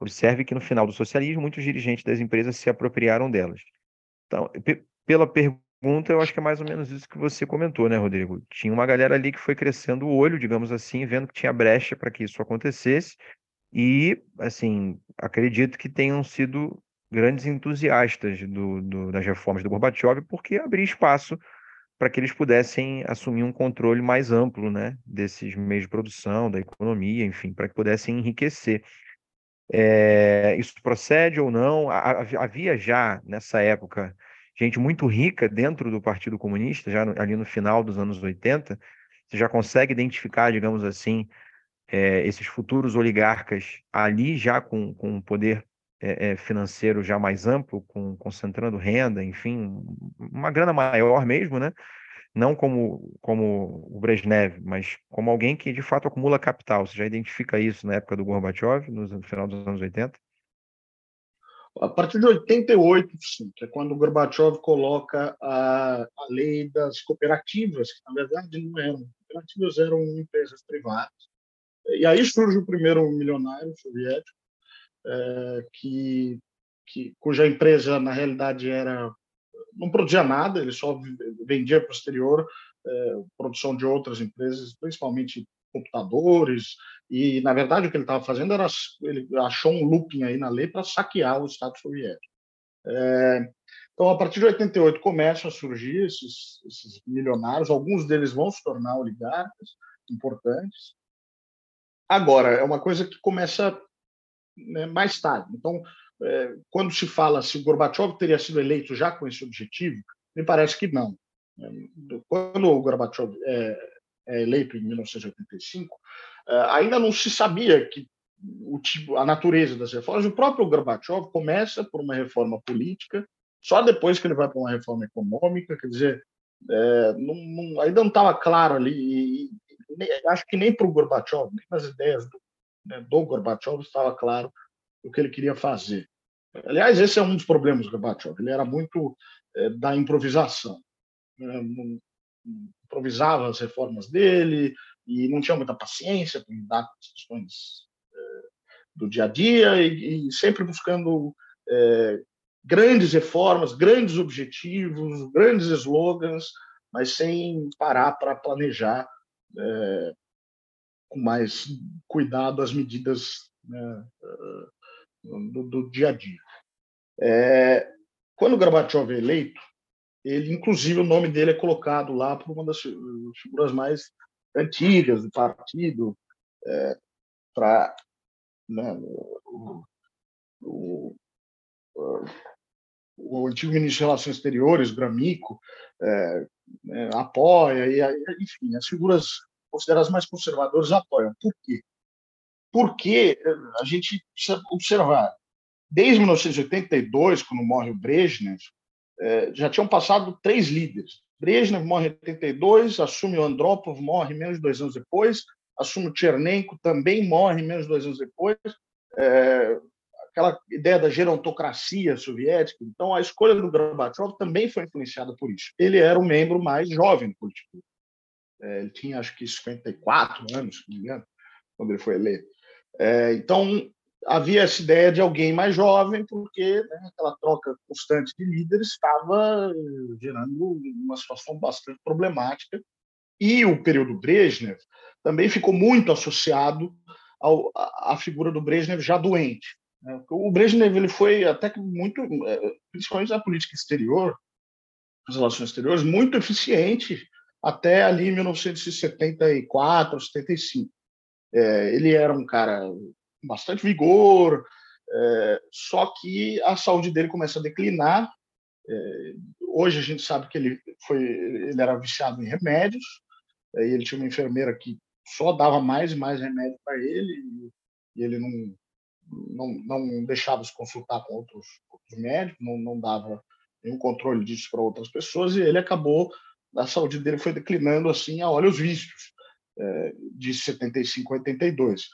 Observe que no final do socialismo, muitos dirigentes das empresas se apropriaram delas. Então, pela pergunta, eu acho que é mais ou menos isso que você comentou, né, Rodrigo? Tinha uma galera ali que foi crescendo o olho, digamos assim, vendo que tinha brecha para que isso acontecesse, e, assim, acredito que tenham sido grandes entusiastas do, do, das reformas do Gorbachev, porque abria espaço para que eles pudessem assumir um controle mais amplo né, desses meios de produção, da economia, enfim, para que pudessem enriquecer. É, isso procede ou não? Havia já, nessa época, gente muito rica dentro do Partido Comunista, já ali no final dos anos 80. Você já consegue identificar, digamos assim, é, esses futuros oligarcas ali já com, com um poder é, financeiro já mais amplo, com, concentrando renda, enfim, uma grana maior mesmo, né? Não como, como o Brezhnev, mas como alguém que de fato acumula capital. Você já identifica isso na época do Gorbachev, no final dos anos 80? A partir de 88, sim, que é quando Gorbachev coloca a, a lei das cooperativas, que na verdade não eram. Cooperativas, eram empresas privadas, e aí surge o primeiro milionário soviético, é, que que, cuja empresa, na realidade, era não produzia nada, ele só vendia para o exterior é, produção de outras empresas, principalmente computadores, e, na verdade, o que ele estava fazendo era, ele achou um looping aí na lei para saquear o Estado soviético. É, então, a partir de 88, começam a surgir esses, esses milionários, alguns deles vão se tornar oligarcas importantes. Agora, é uma coisa que começa né, mais tarde. Então, é, quando se fala se Gorbachev teria sido eleito já com esse objetivo, me parece que não. Quando o Gorbachev é eleito em 1985, é, ainda não se sabia que o tipo, a natureza das reformas. O próprio Gorbachev começa por uma reforma política, só depois que ele vai para uma reforma econômica, quer dizer, é, não, não, ainda não estava claro ali, e, e, acho que nem para o Gorbachev, nem nas ideias do, né, do Gorbachev estava claro o que ele queria fazer. Aliás, esse é um dos problemas do Gorbachev, ele era muito é, da improvisação. Né? Improvisava as reformas dele e não tinha muita paciência para lidar com as questões é, do dia a dia e, e sempre buscando é, grandes reformas, grandes objetivos, grandes slogans, mas sem parar para planejar é, com mais cuidado as medidas né, do, do, dia a dia. É, quando Gorbachev é eleito, ele, inclusive, o nome dele é colocado lá por uma das figuras mais antigas do partido, é, para né, o, o, o, antigo ministro de Relações Exteriores, Gramico, é, é, apoia, e, enfim, as figuras consideradas mais conservadoras apoiam. Por quê? Porque a gente precisa observar, desde 1982, quando morre o Brezhnev, é, já tinham passado três líderes. Brezhnev morre em 82, assume o Andropov, morre menos de dois anos depois, assume o Chernenko, também morre menos de dois anos depois. É, aquela ideia da gerontocracia soviética. Então, a escolha do Gorbachev também foi influenciada por isso. Ele era o membro mais jovem do Politburo. É, ele tinha, acho que, 54 anos, se não me engano, quando ele foi eleito. É, então, havia essa ideia de alguém mais jovem, porque né, aquela troca constante de líderes estava eh, gerando uma situação bastante problemática. E o período Brezhnev também ficou muito associado ao, à figura do Brezhnev já doente. Né? O Brezhnev ele foi até que muito, eh, principalmente na política exterior, nas relações exteriores, muito eficiente até ali 1974, 75. É, ele era um cara bastante vigor, é, só que a saúde dele começa a declinar. É, hoje a gente sabe que ele foi, ele era viciado em remédios, é, e ele tinha uma enfermeira que só dava mais e mais remédio para ele, e, e ele não, não, não deixava se consultar com outros, outros médicos, não, não dava nenhum controle disso para outras pessoas, e ele acabou, a saúde dele foi declinando assim a olhos vistos, é, de 75 a 82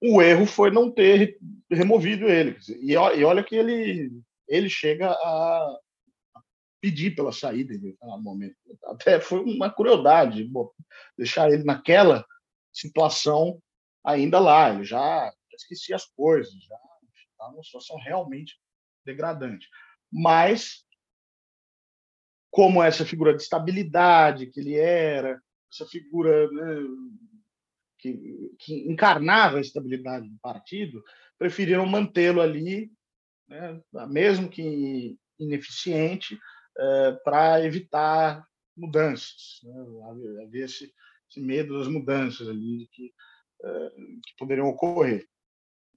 o erro foi não ter removido ele. E, olha que ele, ele chega a pedir pela saída no momento. Até foi uma crueldade bom, deixar ele naquela situação ainda lá. Ele já esquecia as coisas, já estava numa situação realmente degradante. Mas, como essa figura de estabilidade que ele era, essa figura né, que, que encarnava a estabilidade do partido, preferiram mantê-lo ali, né, mesmo que ineficiente, é, para evitar mudanças. Né? Havia esse, esse, medo das mudanças ali que, é, que poderiam ocorrer.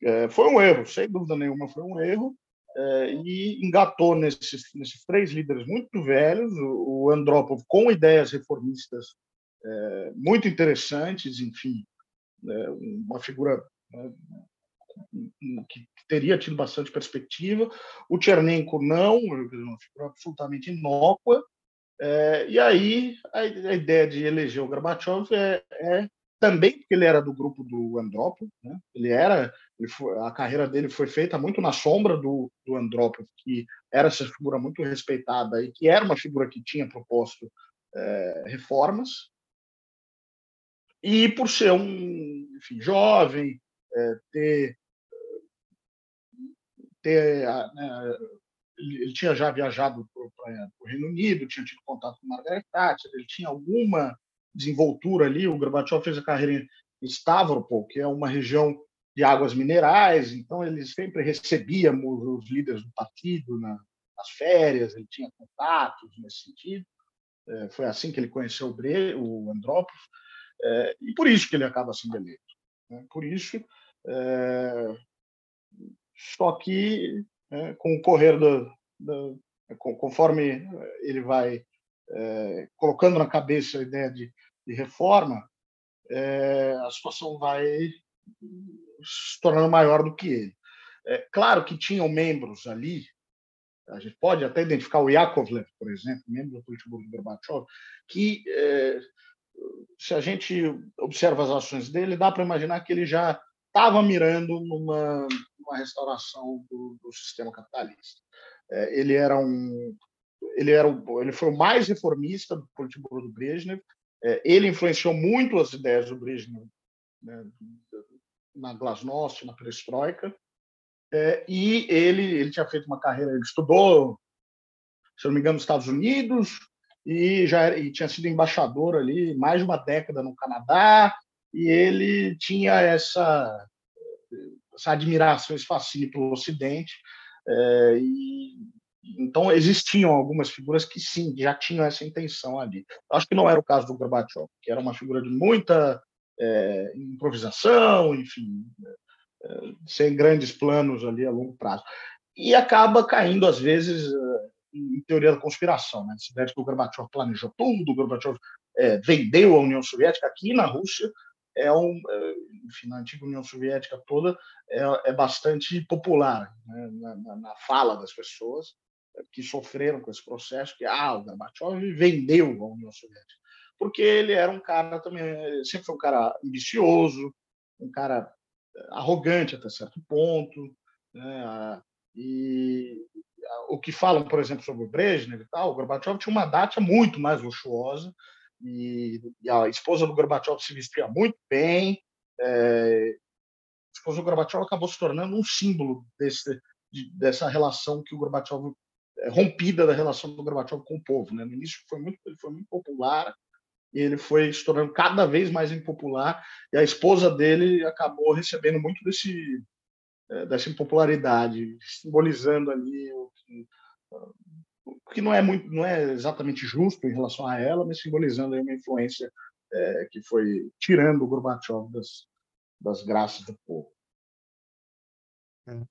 É, foi um erro, sem dúvida nenhuma, foi um erro. É, e engatou nesses, nesses três líderes muito velhos, o, o Andropov com ideias reformistas é, muito interessantes, enfim, né, uma figura né, que teria tido bastante perspectiva. O Chernenko não, uma figura absolutamente inócua. É, e aí a, a, ideia de eleger o Gorbachev é, é, também porque ele era do grupo do Andropov, né? ele era, ele foi, a carreira dele foi feita muito na sombra do, do Andropov, que era essa figura muito respeitada e que era uma figura que tinha proposto é, reformas, e por ser um enfim, jovem, é, ter, ter né, ele, tinha já viajado para o Reino Unido, tinha tido contato com Margaret Thatcher, ele tinha alguma desenvoltura ali. O Gorbachev fez a carreira em Stavropol, que é uma região de águas minerais, então ele sempre recebia os líderes do partido nas férias, ele tinha contatos nesse sentido. É, foi assim que ele conheceu o, Bre, o Andropov, é, e por isso que ele acaba sendo eleito. Né? Por isso, é, só que é, com o correr do, conforme ele vai é, colocando na cabeça a ideia de, de reforma, é, a situação vai se tornando maior do que ele. É, claro que tinham membros ali, a gente pode até identificar o Yakovlev, por exemplo, membro do Politburo do Gorbachev, que, é, se a gente observa as ações dele, dá para imaginar que ele já estava mirando numa, numa restauração do, do, sistema capitalista. É, ele era um ele era ele foi o mais reformista do Politburo do Brezhnev. É, ele influenciou muito as ideias do Brezhnev né, na Glasnost, na Perestroika. É, e ele, ele tinha feito uma carreira, ele estudou, se não me engano, nos Estados Unidos e já era, e tinha sido embaixador ali mais de uma década no Canadá e ele tinha essa, essa admiração, esse fascínio pelo Ocidente é, e então existiam algumas figuras que sim já tinham essa intenção ali. Acho que não era o caso do Gorbachev, que era uma figura de muita é, improvisação, enfim, é, sem grandes planos ali a longo prazo. E acaba caindo, às vezes, em teoria da conspiração. Né? Essa ideia de que o Gorbachev planejou tudo, o Gorbachev é, vendeu a União Soviética aqui na Rússia, é um, é, enfim, na antiga União Soviética toda, é, é bastante popular né? na, na, na, fala das pessoas que sofreram com esse processo, que ah, o Gorbachev vendeu a União Soviética porque ele era um cara também, sempre foi um cara ambicioso, um cara eh, arrogante até certo ponto, né? E o que falam, por exemplo, sobre o Brezhnev e tal, o Gorbachev tinha uma data muito mais luxuosa e, a esposa do Gorbachev se vestia muito bem. É, a esposa do Gorbachev acabou se tornando um símbolo desse, dessa relação que o Gorbachev eh, rompida da relação do Gorbachev com o povo, né? No início foi muito, ele foi muito popular, e ele foi se tornando cada vez mais impopular e a esposa dele acabou recebendo muito desse dessa impopularidade, simbolizando ali o que, o que não é muito não é exatamente justo em relação a ela, mas simbolizando uma influência é, que foi tirando o Gorbachev das, das graças do povo.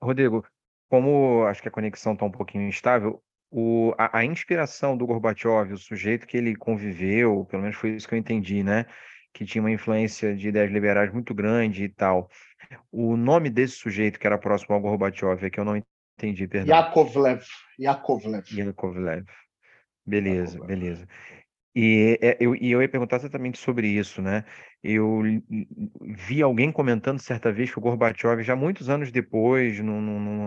Rodrigo, como acho que a conexão está um pouquinho instável, o, a, a inspiração do Gorbachev, o sujeito que ele conviveu, pelo menos foi isso que eu entendi, né? Que tinha uma influência de ideias liberais muito grande e tal. O nome desse sujeito que era próximo ao Gorbachev é que eu não entendi, perdão. Yakovlev. Yakovlev. Yakovlev. Beleza, Yakovlev. beleza. E é, eu, e eu ia perguntar exatamente sobre isso, né? Eu vi alguém comentando certa vez que o Gorbachev, já muitos anos depois, num,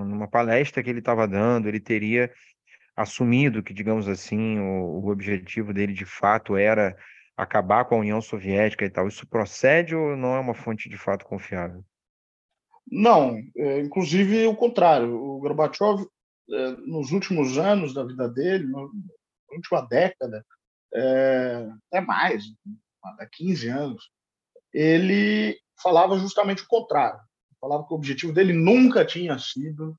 numa palestra que ele estava dando, ele teria assumido que, digamos assim, o, o objetivo dele de fato era acabar com a União Soviética e tal. Isso procede ou não é uma fonte de fato confiável? Não, é, inclusive o contrário. O Gorbachev, é, nos últimos anos da vida dele, na última década, é, até mais, há 15 anos, ele falava justamente o contrário. Falava que o objetivo dele nunca tinha sido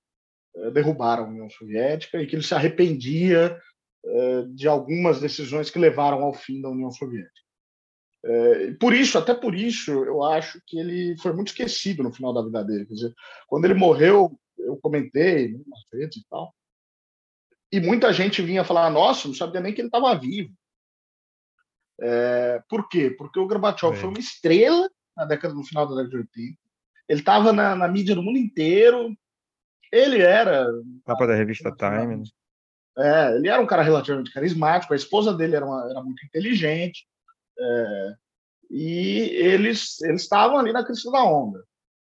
eh, derrubaram a União Soviética e que ele se arrependia eh, de algumas decisões que levaram ao fim da União Soviética. Eh, por isso, até por isso, eu acho que ele foi muito esquecido no final da vida dele. Quer dizer, quando ele morreu, eu comentei né, nas redes e tal, e muita gente vinha falar: Nossa, não sabia nem que ele estava vivo. É, por quê? Porque o Gorbachev é. foi uma estrela na década no final da década de 80. Ele estava na, na mídia do mundo inteiro, ele era. Capa da revista Time. Né? É, ele era um cara relativamente carismático, a esposa dele era, uma, era muito inteligente. É, e eles eles estavam ali na crista da onda.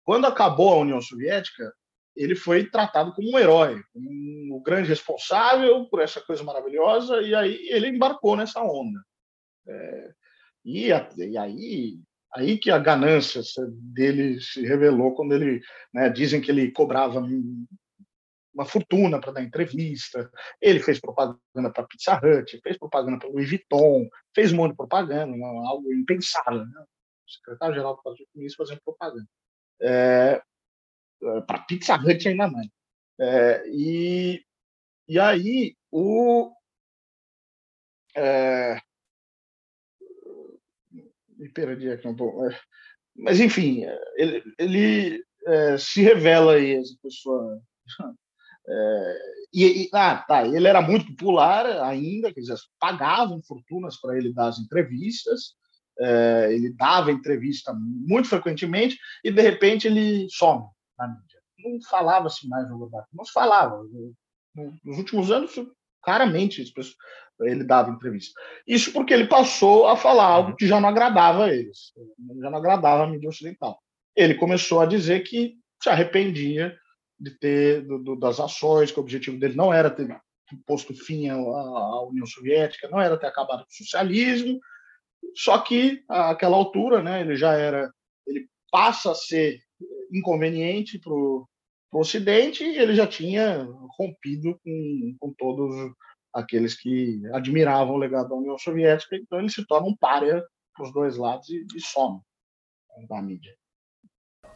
Quando acabou a União Soviética, ele foi tratado como um herói, como um grande responsável por essa coisa maravilhosa, e aí ele embarcou nessa onda. É, e, e, aí Aí que a ganância dele se revelou quando ele, né, dizem que ele cobrava uma fortuna para dar entrevista. Ele fez propaganda para Pizza Hut, fez propaganda para Louis Vuitton, fez um monte de propaganda, algo impensável. Né? O secretário-geral do Partido Comunista fazendo propaganda. É, é para Pizza Hut ainda mais. É, e, e aí, o. É, me perdi aqui um pouco. É, mas, enfim, ele, ele é, se revela aí, essa pessoa. É, e, e, ah, tá, ele era muito popular ainda, quer dizer, pagavam fortunas para ele dar as entrevistas, é, ele dava entrevista muito frequentemente e, de repente, ele some na mídia. Não falava-se mais no lugar, não se falava. Nos últimos anos, claramente, ele dava entrevista. Isso porque ele passou a falar algo uhum. que já não agradava a eles, já não agradava a mídia ocidental. Ele começou a dizer que se arrependia de ter do, do, das ações, que o objetivo dele não era ter posto fim à, à, União Soviética, não era ter acabado com o socialismo, só que àquela altura, né, ele já era, ele passa a ser inconveniente para o Ocidente e ele já tinha rompido com, com todos aqueles que admiravam o legado da União Soviética, então ele se torna um párea para os dois lados e, e some da mídia.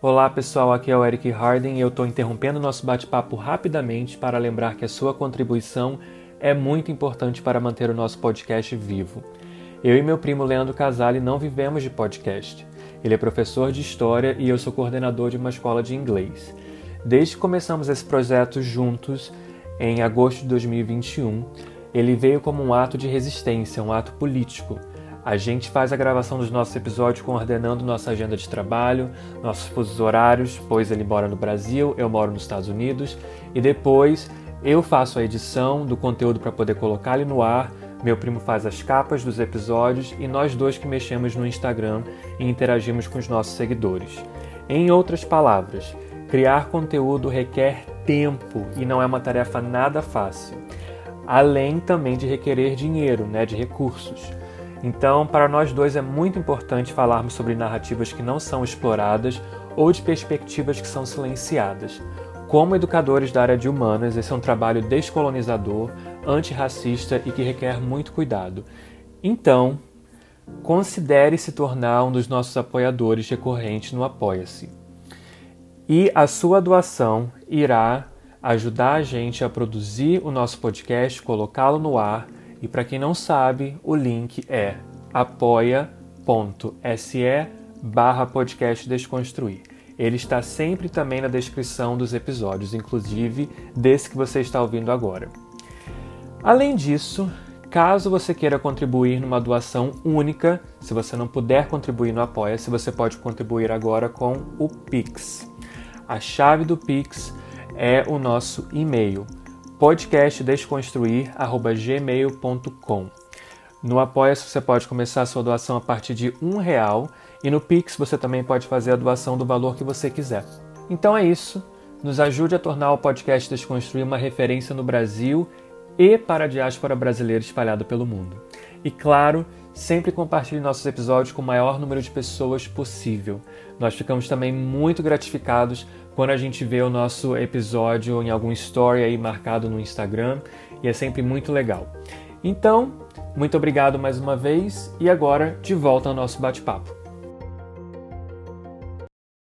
Olá pessoal, aqui é o Eric Harden e eu estou interrompendo nosso bate-papo rapidamente para lembrar que a sua contribuição é muito importante para manter o nosso podcast vivo. Eu e meu primo Leandro Casale não vivemos de podcast. Ele é professor de história e eu sou coordenador de uma escola de inglês. Desde que começamos esse projeto juntos, em agosto de 2021, ele veio como um ato de resistência, um ato político a gente faz a gravação dos nossos episódios coordenando nossa agenda de trabalho, nossos fusos horários, pois ele mora no Brasil, eu moro nos Estados Unidos, e depois eu faço a edição do conteúdo para poder colocar ele no ar. Meu primo faz as capas dos episódios e nós dois que mexemos no Instagram e interagimos com os nossos seguidores. Em outras palavras, criar conteúdo requer tempo e não é uma tarefa nada fácil. Além também de requerer dinheiro, né, de recursos. Então, para nós dois é muito importante falarmos sobre narrativas que não são exploradas ou de perspectivas que são silenciadas. Como educadores da área de humanas, esse é um trabalho descolonizador, antirracista e que requer muito cuidado. Então, considere se tornar um dos nossos apoiadores recorrentes no Apoia-se. E a sua doação irá ajudar a gente a produzir o nosso podcast, colocá-lo no ar e para quem não sabe, o link é apoia.se barra podcast Desconstruir. Ele está sempre também na descrição dos episódios, inclusive desse que você está ouvindo agora. Além disso, caso você queira contribuir numa doação única, se você não puder contribuir no Apoia-se, você pode contribuir agora com o Pix. A chave do Pix é o nosso e-mail podcastdesconstruir.gmail.com. No Apoia-se você pode começar a sua doação a partir de um real e no Pix você também pode fazer a doação do valor que você quiser. Então é isso. Nos ajude a tornar o podcast Desconstruir uma referência no Brasil e para a diáspora brasileira espalhada pelo mundo. E claro, sempre compartilhe nossos episódios com o maior número de pessoas possível. Nós ficamos também muito gratificados quando a gente vê o nosso episódio em algum story aí marcado no Instagram e é sempre muito legal. Então, muito obrigado mais uma vez e agora de volta ao nosso bate-papo.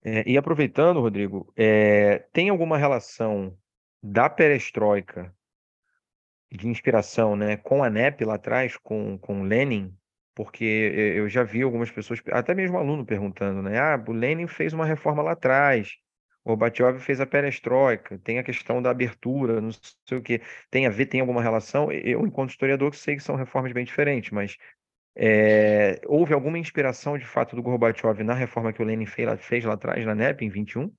É, e aproveitando, Rodrigo, é, tem alguma relação da perestroika de inspiração né, com a NEP lá atrás, com, com Lenin? Porque eu já vi algumas pessoas, até mesmo aluno perguntando, né? Ah, o Lenin fez uma reforma lá atrás, Gorbachev fez a perestroika, tem a questão da abertura, não sei o que, tem a ver, tem alguma relação? Eu, enquanto historiador, sei que são reformas bem diferentes, mas é, houve alguma inspiração de fato do Gorbachev na reforma que o Lenin fez, fez lá atrás, na NEP, em 21?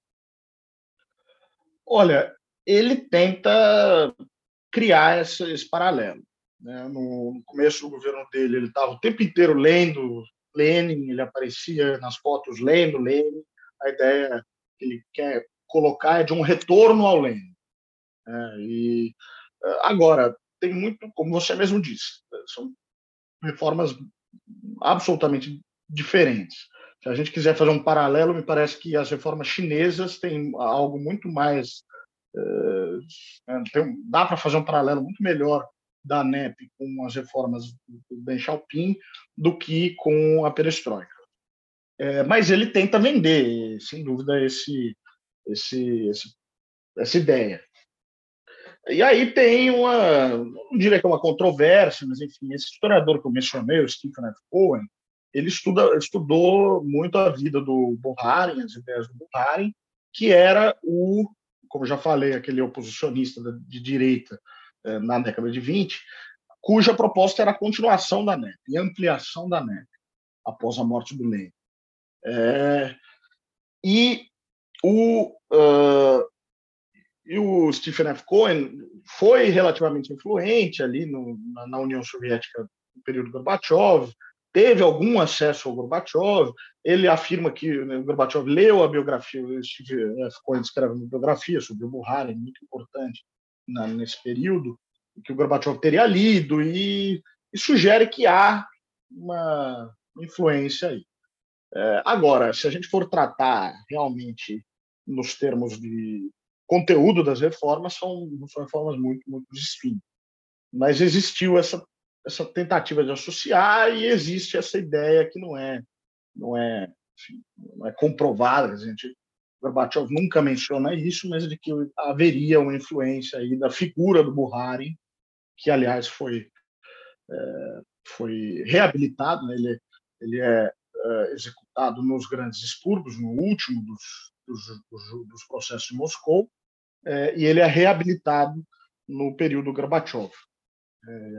Olha, ele tenta criar esse, esse paralelo. Né? No, no, começo do governo dele, ele estava o tempo inteiro lendo Lenin, ele aparecia nas fotos lendo Lenin. A ideia ele quer colocar é de um retorno ao Lenin. É, e é, agora tem muito, como você mesmo disse, são reformas absolutamente diferentes. Se a gente quiser fazer um paralelo, me parece que as reformas chinesas têm algo muito mais é, tem, dá para fazer um paralelo muito melhor da NEP com as reformas do Ben Xiaoping do que com a perestroika. É, mas ele tenta vender, sem dúvida, esse, esse, esse, essa ideia. E aí tem uma, não diria que é uma controvérsia, mas enfim, esse historiador que eu mencionei, o Stephen F. Cohen, ele estuda, estudou muito a vida do Buharin, as ideias do Buharin, que era o, como já falei, aquele oposicionista de direita eh, na década de 20, cuja proposta era a continuação da NEP e ampliação da NEP após a morte do Lenin. É, e o uh, e o Stephen F. Cohen foi relativamente influente ali no, na, na, União Soviética no período Gorbachev, teve algum acesso ao Gorbachev. Ele afirma que né, o Gorbachev leu a biografia, o Stephen F. Cohen escreve uma biografia sobre o Buhari, muito importante na, nesse período, que o Gorbachev teria lido, e, e sugere que há uma influência aí. É, agora, se a gente for tratar realmente nos termos de conteúdo das reformas são, são reformas muito, muito distintas. Mas existiu essa, essa tentativa de associar e existe essa ideia que não é, não é, enfim, não é comprovada. A gente, Gorbachev nunca menciona isso, mas de que haveria uma influência aí da figura do Buhari, que, aliás, foi, é, foi reabilitado, né? ele, ele é, é executado nos grandes expurgos, no último dos, dos, dos, dos processos de Moscou, é, e ele é reabilitado no período Gorbachev. É,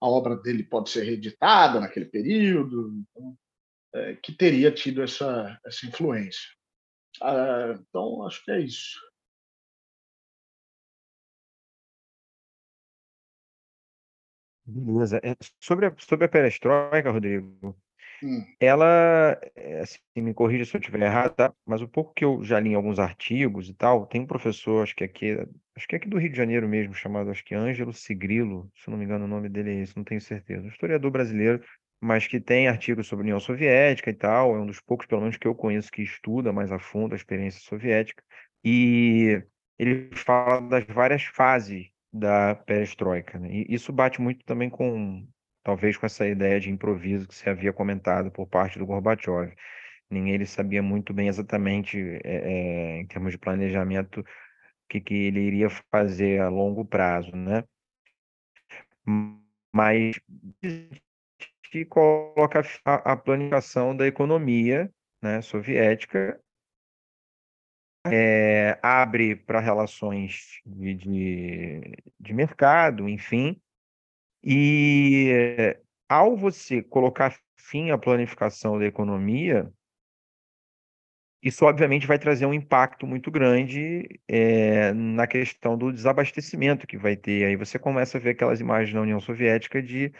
a obra dele pode ser reeditada naquele período, então, é, que teria tido essa, essa influência. Ah, então, acho que é isso. Beleza. É, sobre a, sobre a perestroika, Rodrigo, Hum. Ela, eh, assim, me corrija se eu estiver errado, tá? Mas o pouco que eu já li em alguns artigos e tal, tem um professor, acho que aqui, acho que é aqui do Rio de Janeiro mesmo, chamado, acho que Ângelo Sigrilo, se não me engano o nome dele é esse, não tenho certeza. Um historiador brasileiro, mas que tem artigos sobre a União Soviética e tal, é um dos poucos, pelo menos, que eu conheço que estuda mais a fundo a experiência soviética. E ele fala das várias fases da perestroika, né? E isso bate muito também com talvez com essa ideia de improviso que você havia comentado por parte do Gorbachev. Ninguém ele sabia muito bem exatamente, é, em termos de planejamento, o que, que ele iria fazer a longo prazo, né? Mas que coloca a, a planificação da economia né, soviética é, abre para relações de, de, de, mercado, enfim, e ao você colocar fim à planificação da economia, isso obviamente vai trazer um impacto muito grande é, na questão do desabastecimento que vai ter. Aí você começa a ver aquelas imagens da União Soviética de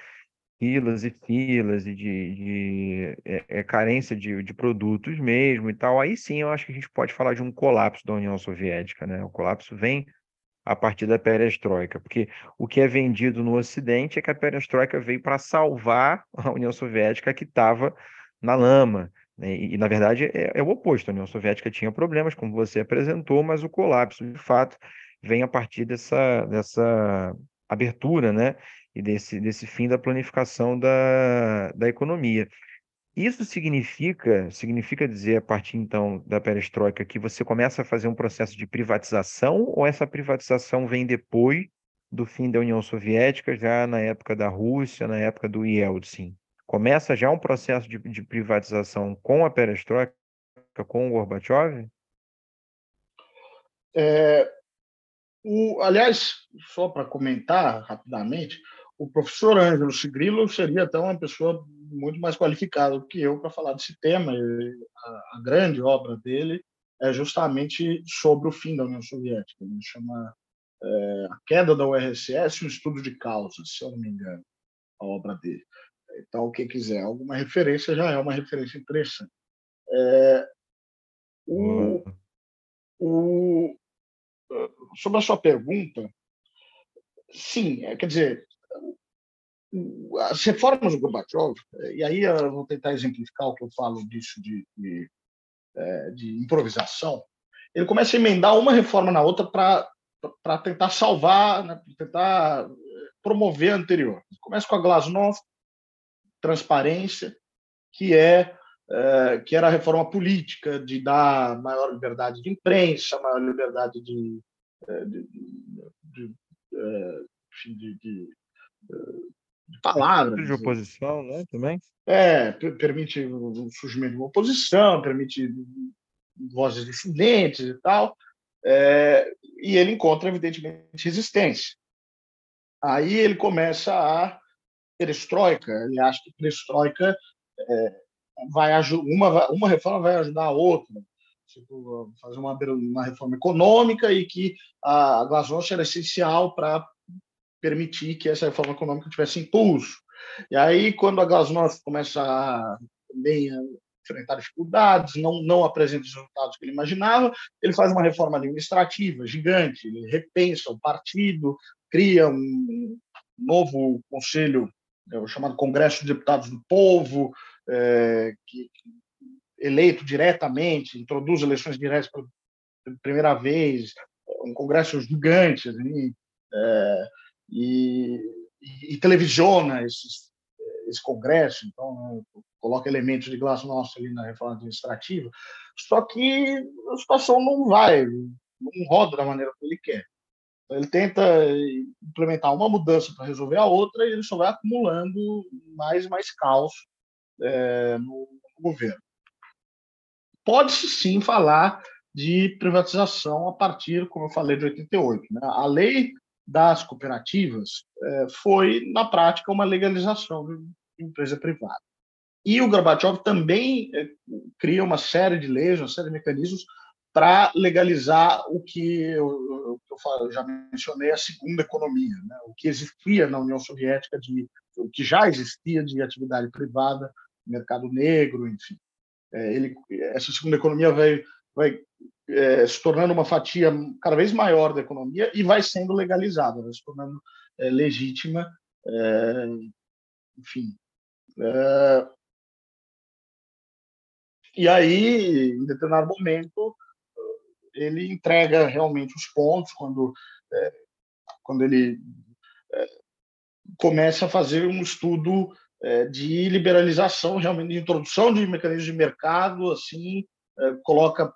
filas e filas e de, de é, é, carência de, de produtos mesmo e tal. Aí sim eu acho que a gente pode falar de um colapso da União Soviética, né? O colapso vem a partir da perestroika, porque o que é vendido no Ocidente é que a perestroika veio para salvar a União Soviética que estava na lama. Né? E, na verdade, é, é, o oposto. A União Soviética tinha problemas, como você apresentou, mas o colapso, de fato, vem a partir dessa, dessa abertura né? e desse, desse fim da planificação da, da economia. Isso significa, significa dizer, a partir então da perestroika, que você começa a fazer um processo de privatização, ou essa privatização vem depois do fim da União Soviética, já na época da Rússia, na época do Yeltsin? Começa já um processo de, de privatização com a perestroika, com o Gorbachev? É, o, aliás, só para comentar rapidamente, o professor Ângelo Sigrilo seria até uma pessoa muito mais qualificada do que eu para falar desse tema. A, a, grande obra dele é justamente sobre o fim da União Soviética. Ele chama é, A Queda da URSS, um estudo de causas, se eu não me engano, a obra dele. Então, quem quiser alguma referência, já é uma referência interessante. É, o, o, sobre a sua pergunta, sim, é, quer dizer, as reformas do Gorbachev, e aí eu vou tentar exemplificar o que eu falo disso de, de, é, de improvisação, ele começa a emendar uma reforma na outra para tentar salvar, né, tentar promover a anterior. Começa com a Glasnost, transparência, que é, que era a reforma política de dar maior liberdade de imprensa, maior liberdade de, de, de, de, de, palavras. De oposição, né? Também. É, permite o surgimento de uma oposição, permite vozes dissidentes e tal. É, e ele encontra, evidentemente, resistência. Aí ele começa a perestroika, ele acha que perestroika é, vai uma, uma reforma vai ajudar a outra, tipo, fazer uma, uma reforma econômica e que a Glasnost era essencial para permitir que essa reforma econômica tivesse impulso. E aí, quando a Glasnost começa a também enfrentar dificuldades, não, não apresenta os resultados que ele imaginava, ele faz uma reforma administrativa gigante, ele repensa o partido, cria um novo conselho, é, o chamado Congresso de Deputados do Povo, é, que, eleito diretamente, introduz eleições diretas pela primeira vez, um congresso gigante, assim, é, e, e, televisiona esses, esse congresso, então né, coloca elementos de glasnost ali na reforma administrativa, só que a situação não vai, não roda da maneira que ele quer. Ele tenta implementar uma mudança para resolver a outra e ele só vai acumulando mais e mais caos é, no, no governo. Pode-se sim falar de privatização a partir, como eu falei, de 88. Né? A lei das cooperativas é, foi, na prática, uma legalização de empresa privada. E o Gorbachev também é, cria uma série de leis, uma série de mecanismos para legalizar o que eu, eu, já mencionei, a segunda economia, né? o que existia na União Soviética, de, o que já existia de atividade privada, mercado negro, enfim. É, ele, essa segunda economia vai, vai é, se tornando uma fatia cada vez maior da economia e vai sendo legalizada, vai se tornando é, legítima, é, enfim. É, e aí, em determinado momento, ele entrega realmente os pontos quando, é, quando ele é, começa a fazer um estudo de liberalização, realmente de introdução de mecanismos de mercado, assim, coloca,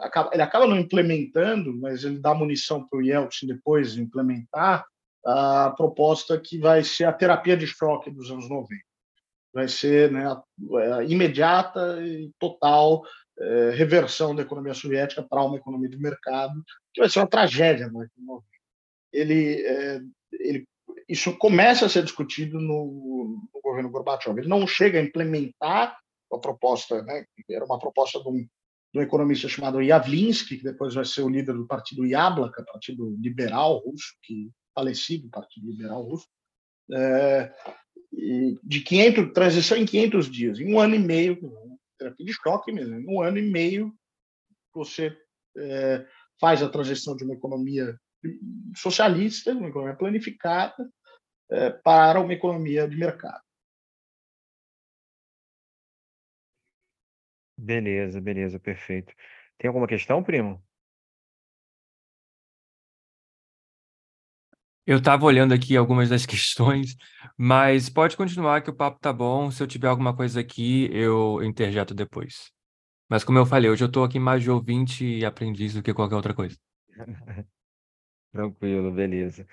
acaba, ele acaba não implementando, mas ele dá munição para o Yeltsin depois implementar a proposta que vai ser a terapia de choque dos anos 90. Vai ser né, imediata e total é, reversão da economia soviética para uma economia de mercado, que vai ser uma tragédia no ele, é, ele Isso começa a ser discutido no, no, governo Gorbachev. Ele não chega a implementar a proposta, né, era uma proposta de um, de um economista chamado Yavlinsky, que depois vai ser o líder do partido Yablaka, partido liberal russo, que falecido Partido Liberal Russo, é, de 500, transição em 500 dias, em um ano e meio, terapia de choque mesmo. Em um ano e meio, você é, faz a transição de uma economia socialista, uma economia planificada, é, para uma economia de mercado. Beleza, beleza, perfeito. Tem alguma questão, primo? Eu estava olhando aqui algumas das questões, mas pode continuar que o papo tá bom. Se eu tiver alguma coisa aqui, eu interjeto depois. Mas como eu falei, hoje eu estou aqui mais de ouvinte e aprendiz do que qualquer outra coisa. Tranquilo, beleza.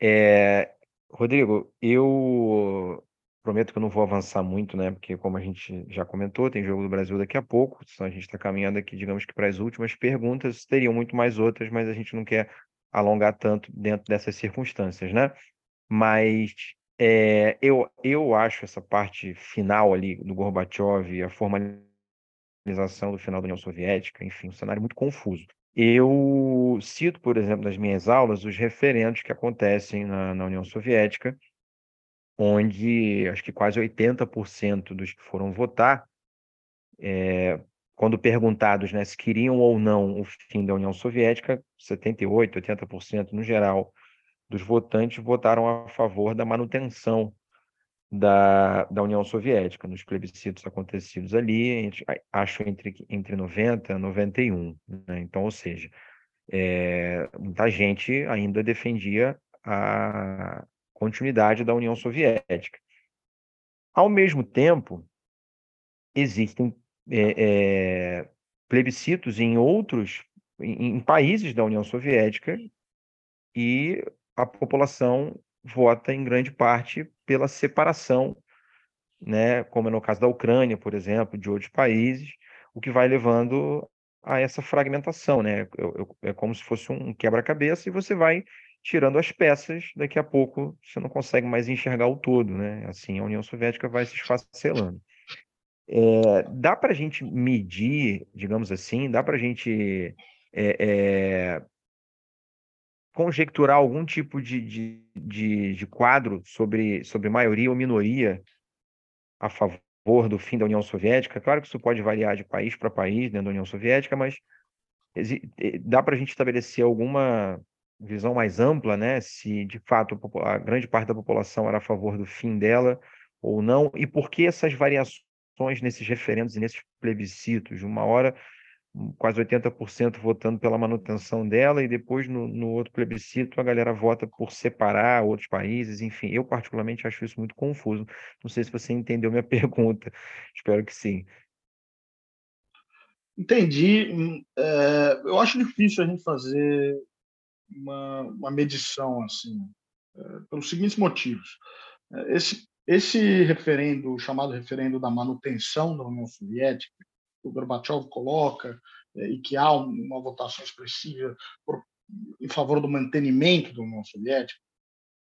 É, Rodrigo, eu prometo que eu não vou avançar muito, né? Porque, como a gente já comentou, tem Jogo do Brasil daqui a pouco, então a gente está caminhando aqui, digamos que para as últimas perguntas. Teriam muito mais outras, mas a gente não quer alongar tanto dentro dessas circunstâncias, né? Mas é, eu, eu acho essa parte final ali do Gorbachev, a formalização do final da União Soviética, enfim, um cenário muito confuso. Eu cito, por exemplo, nas minhas aulas, os referendos que acontecem na, na União Soviética, onde acho que quase 80% dos que foram votar é, quando perguntados né, se queriam ou não o fim da União Soviética, 78%, 80% no geral dos votantes votaram a favor da manutenção da, da União Soviética, nos plebiscitos acontecidos ali, acho entre, entre 90 e 91. Né? Então, ou seja, é, muita gente ainda defendia a continuidade da União Soviética. Ao mesmo tempo, existem é, é, plebiscitos em outros em, em países da União Soviética e a população vota em grande parte pela separação, né, como é no caso da Ucrânia, por exemplo, de outros países, o que vai levando a essa fragmentação, né? É como se fosse um quebra-cabeça e você vai tirando as peças, daqui a pouco você não consegue mais enxergar o todo, né? Assim, a União Soviética vai se esfacelando. É, dá para a gente medir, digamos assim, dá para a gente é, é, conjecturar algum tipo de, de, de, de, quadro sobre, sobre maioria ou minoria a favor do fim da União Soviética. Claro que isso pode variar de país para país dentro da União Soviética, mas dá para a gente estabelecer alguma visão mais ampla, né? Se de fato a grande parte da população era a favor do fim dela ou não, e por que essas variações nesses referendos e nesses plebiscitos. Uma hora, hum, quase 80% votando pela manutenção dela, e depois, no, no outro plebiscito, a galera vota por separar outros países. Enfim, eu, particularmente, acho isso muito confuso. Não sei se você entendeu minha pergunta. Espero que sim. Entendi. Hum, é, eu acho difícil a gente fazer uma, uma medição assim, é, pelos seguintes motivos. É, esse esse referendo, chamado referendo da manutenção da União Soviética, que o Gorbachev coloca, eh, e que há uma votação expressiva por, em favor do mantenimento da União Soviética,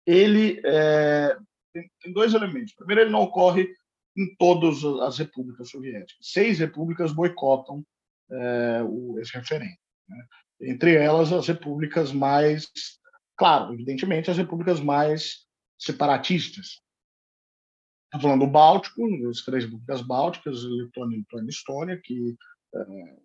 ele é, tem, tem, dois elementos. Primeiro, ele não ocorre em todas as repúblicas soviéticas. Seis repúblicas boicotam é, o, esse referendo. Né? Entre elas, as repúblicas mais, claro, evidentemente, as repúblicas mais separatistas, Estou falando do Báltico, as três repúblicas bálticas, Letônia, Lituânia e Estônia, que é,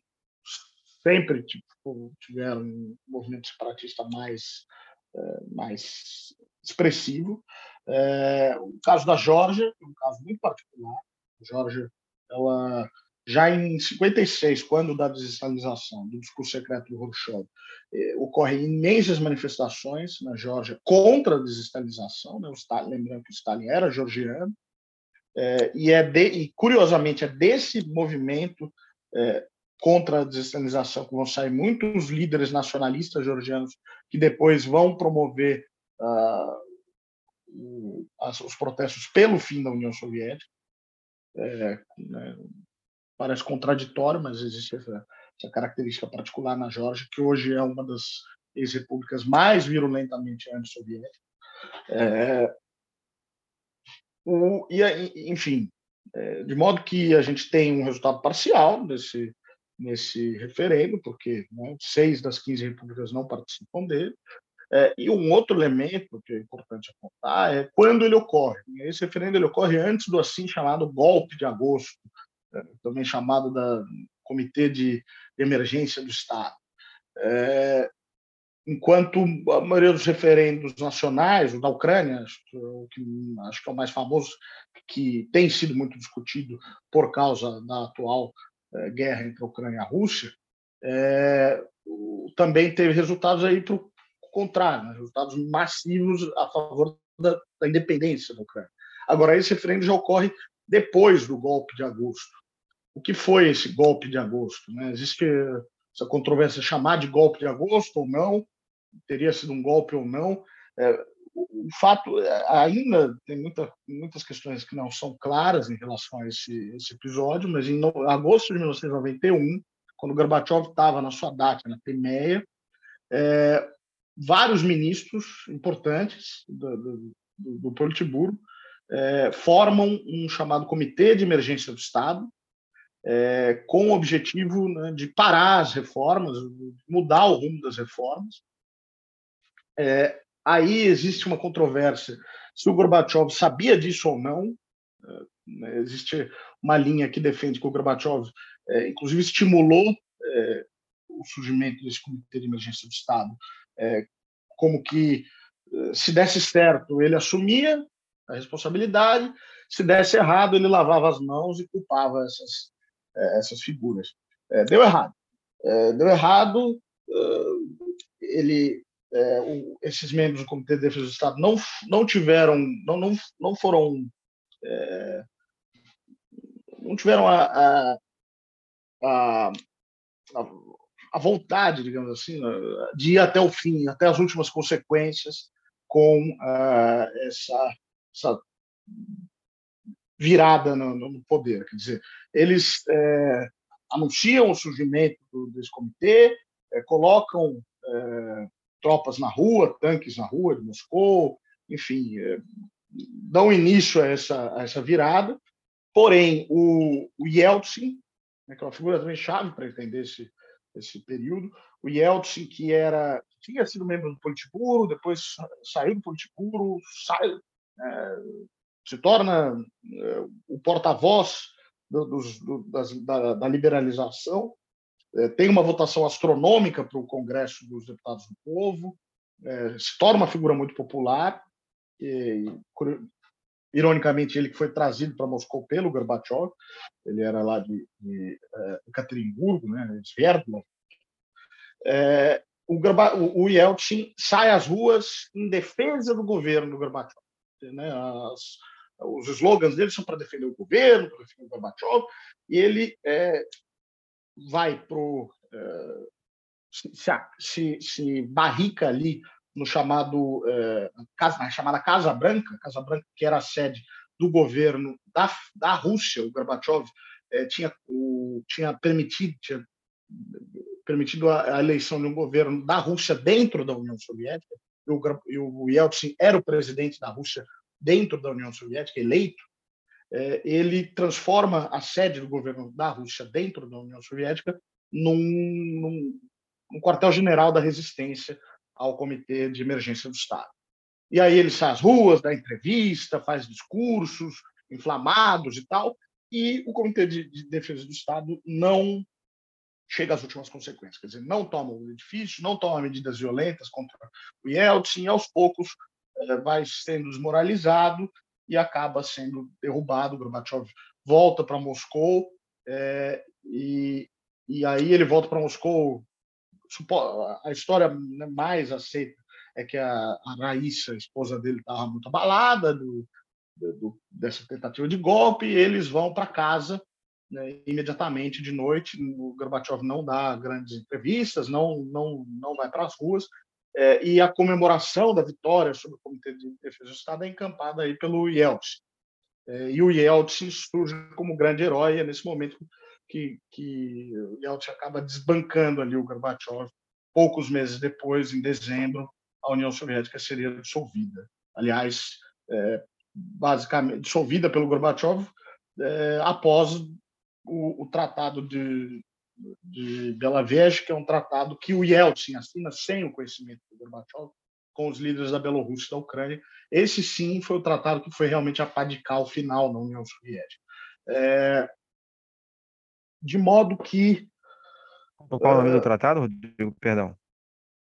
sempre tipo, tiveram um movimento separatista mais, é, mais expressivo. É, o caso da Geórgia é um caso muito particular. A Geórgia, ela já em 56, quando da desestalização, do discurso secreto do Khrushchev, eh, ocorrem imensas manifestações na Geórgia contra a desestalização. Né? Stalin, lembrando que o Stalin era georgiano, é, e, é de, e, curiosamente, é desse movimento é, contra a desestalização que vão sair muitos líderes nacionalistas georgianos que depois vão promover uh, o, as, os protestos pelo fim da União Soviética. É, né, parece contraditório, mas existe essa, essa, característica particular na Geórgia, que hoje é uma das ex-repúblicas mais virulentamente anti-soviéticas. É, e, enfim, é, de modo que a gente tem um resultado parcial nesse, referendo, porque né, seis das 15 repúblicas não participam dele. É, e um outro elemento que é importante apontar é quando ele ocorre. Esse referendo ele ocorre antes do assim chamado golpe de agosto, também chamado da Comitê de Emergência do Estado. É, enquanto a maioria dos referendos nacionais, o da Ucrânia, acho que, acho que é o mais famoso, que tem sido muito discutido por causa da atual eh, guerra entre a Ucrânia e a Rússia, é, também teve resultados aí para o contrário, né, resultados massivos a favor da, da, independência da Ucrânia. Agora, esse referendo já ocorre depois do golpe de agosto. O que foi esse golpe de agosto? Né? Existe essa controvérsia chamar de golpe de agosto ou não, teria sido um golpe ou não. É, o fato é, ainda tem muita, muitas questões que não são claras em relação a esse, esse episódio, mas em no, agosto de 1991, quando Gorbachev estava na sua data na Crimeia, é, vários ministros importantes do, do, do Politburo é, formam um chamado Comitê de Emergência do Estado, é, com o objetivo né, de parar as reformas, mudar o rumo das reformas, é, aí existe uma controvérsia se o Gorbachev sabia disso ou não. É, né, existe uma linha que defende que o Gorbachev, é, inclusive, estimulou é, o surgimento desse Comitê de Emergência do Estado, como que se desse certo ele assumia a responsabilidade, se desse errado ele lavava as mãos e culpava essas essas figuras. deu errado. deu errado ele, é, esses membros do Comitê de Defesa do Estado não, não tiveram, não, não, não foram, é, não tiveram a, a, a, a, vontade, digamos assim, de ir até o fim, até as últimas consequências com uh, essa, essa virada no, no, poder. Quer dizer, eles é, anunciam o surgimento do, desse comitê, é, colocam é, tropas na rua, tanques na rua de Moscou, enfim, é, dão início a essa, a essa virada. Porém, o, o Yeltsin, né, que é uma figura também chave para entender esse, esse período, o Yeltsin, que era tinha sido membro do Politburo, depois saiu do Politburo, sai, se torna é, o porta-voz do, do, da, da, liberalização, é, tem uma votação astronômica para o Congresso dos Deputados do Povo, é, se torna uma figura muito popular. E, ironicamente, ele que foi trazido para Moscou pelo Gorbachev, ele era lá de, de, né, Sverdlov. É, o, o Yeltsin sai às ruas em defesa do governo do Gorbachev. Né? As, os slogans dele são para defender o governo, para defender o Gorbachev, e ele é, vai para é, se, se, se, barrica ali no chamado é, casa, na chamada Casa Branca, Casa Branca que era a sede do governo da, da Rússia, o Gorbachev é, tinha, o, tinha permitido tinha permitido a, a, eleição de um governo da Rússia dentro da União Soviética, e o, Yeltsin era o presidente da Rússia dentro da União Soviética, eleito, é, ele transforma a sede do governo da Rússia dentro da União Soviética num, num, num quartel-general da resistência ao Comitê de Emergência do Estado. E aí ele sai às ruas, dá entrevista, faz discursos inflamados e tal, e o Comitê de, de Defesa do Estado não chega às últimas consequências, quer dizer, não toma o edifício, não toma medidas violentas contra o Yeltsin, aos poucos eh, vai sendo desmoralizado e acaba sendo derrubado. Gorbachev volta para Moscou é, e, e aí ele volta para Moscou. A história mais aceita é que a, a Raíssa, a esposa dele, estava muito abalada do, do, dessa tentativa de golpe eles vão para casa né, imediatamente de noite. O Gorbachev não dá grandes entrevistas, não, não, não vai para as ruas é, e a comemoração da vitória sobre o Comitê de Defesa do Estado é encampada aí pelo Yeltsin. É, e o Yeltsin surge como grande herói, é nesse momento que, que o Yeltsin acaba desbancando ali o Gorbachev. Poucos meses depois, em dezembro, a União Soviética seria dissolvida. Aliás, é, basicamente dissolvida pelo Gorbachev é, após o, o, Tratado de de Belavej, que é um tratado que o Yeltsin assina sem o conhecimento do Gorbachev, com os líderes da Bielorrússia e da Ucrânia. Esse sim foi o tratado que foi realmente a pá de cal final na União Soviética. É... De modo que. Qual é o nome do tratado, Rodrigo? Perdão.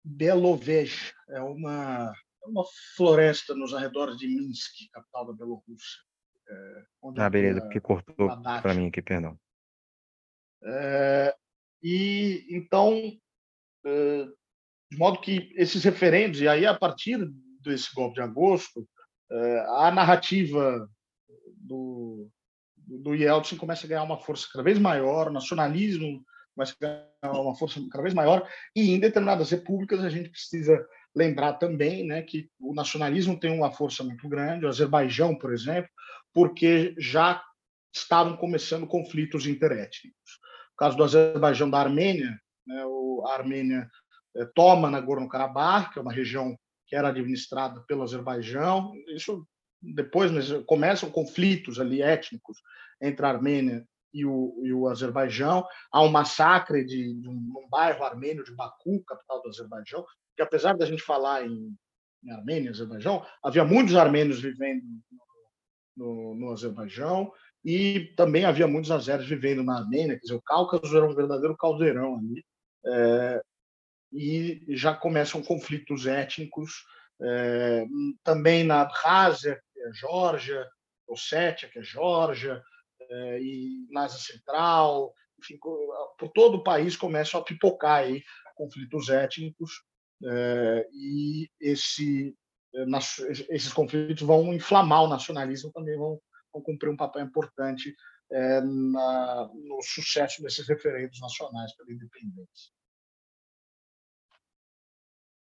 Belovej é uma, é uma floresta nos arredores de Minsk, capital da Bielorrússia. É, ah, beleza, porque cortou para mim aqui, perdão. É, e então, é, de modo que esses referendos, e aí a partir desse golpe de agosto, é, a narrativa do, do Yeltsin começa a ganhar uma força cada vez maior, o nacionalismo começa a ganhar uma força cada vez maior, e em determinadas repúblicas a gente precisa lembrar também né, que o nacionalismo tem uma força muito grande, o Azerbaijão, por exemplo, porque já estavam começando conflitos interétnicos caso do Azerbaijão da Armênia, né, a Armênia é, toma Nagorno-Karabakh, que é uma região que era administrada pelo Azerbaijão. Isso depois mas começam conflitos ali étnicos entre a Armênia e o, e o Azerbaijão. Há um massacre de, de, um, um, bairro armênio de Baku, capital do Azerbaijão, que apesar da gente falar em, em Armênia, Azerbaijão, havia muitos armênios vivendo no, no, no Azerbaijão e também havia muitos azeres vivendo na Armênia, quer dizer, o Cáucaso era um verdadeiro caldeirão ali, é, e já começam conflitos étnicos, é, também na Abkhazia, que é Geórgia, Ossétia, que é Geórgia, é, e na Ásia Central, enfim, por todo o país começam a pipocar aí conflitos étnicos, e esse, esses conflitos vão inflamar o nacionalismo, também vão, vão cumprir um papel importante é, na, no sucesso desses referendos nacionais pela independência.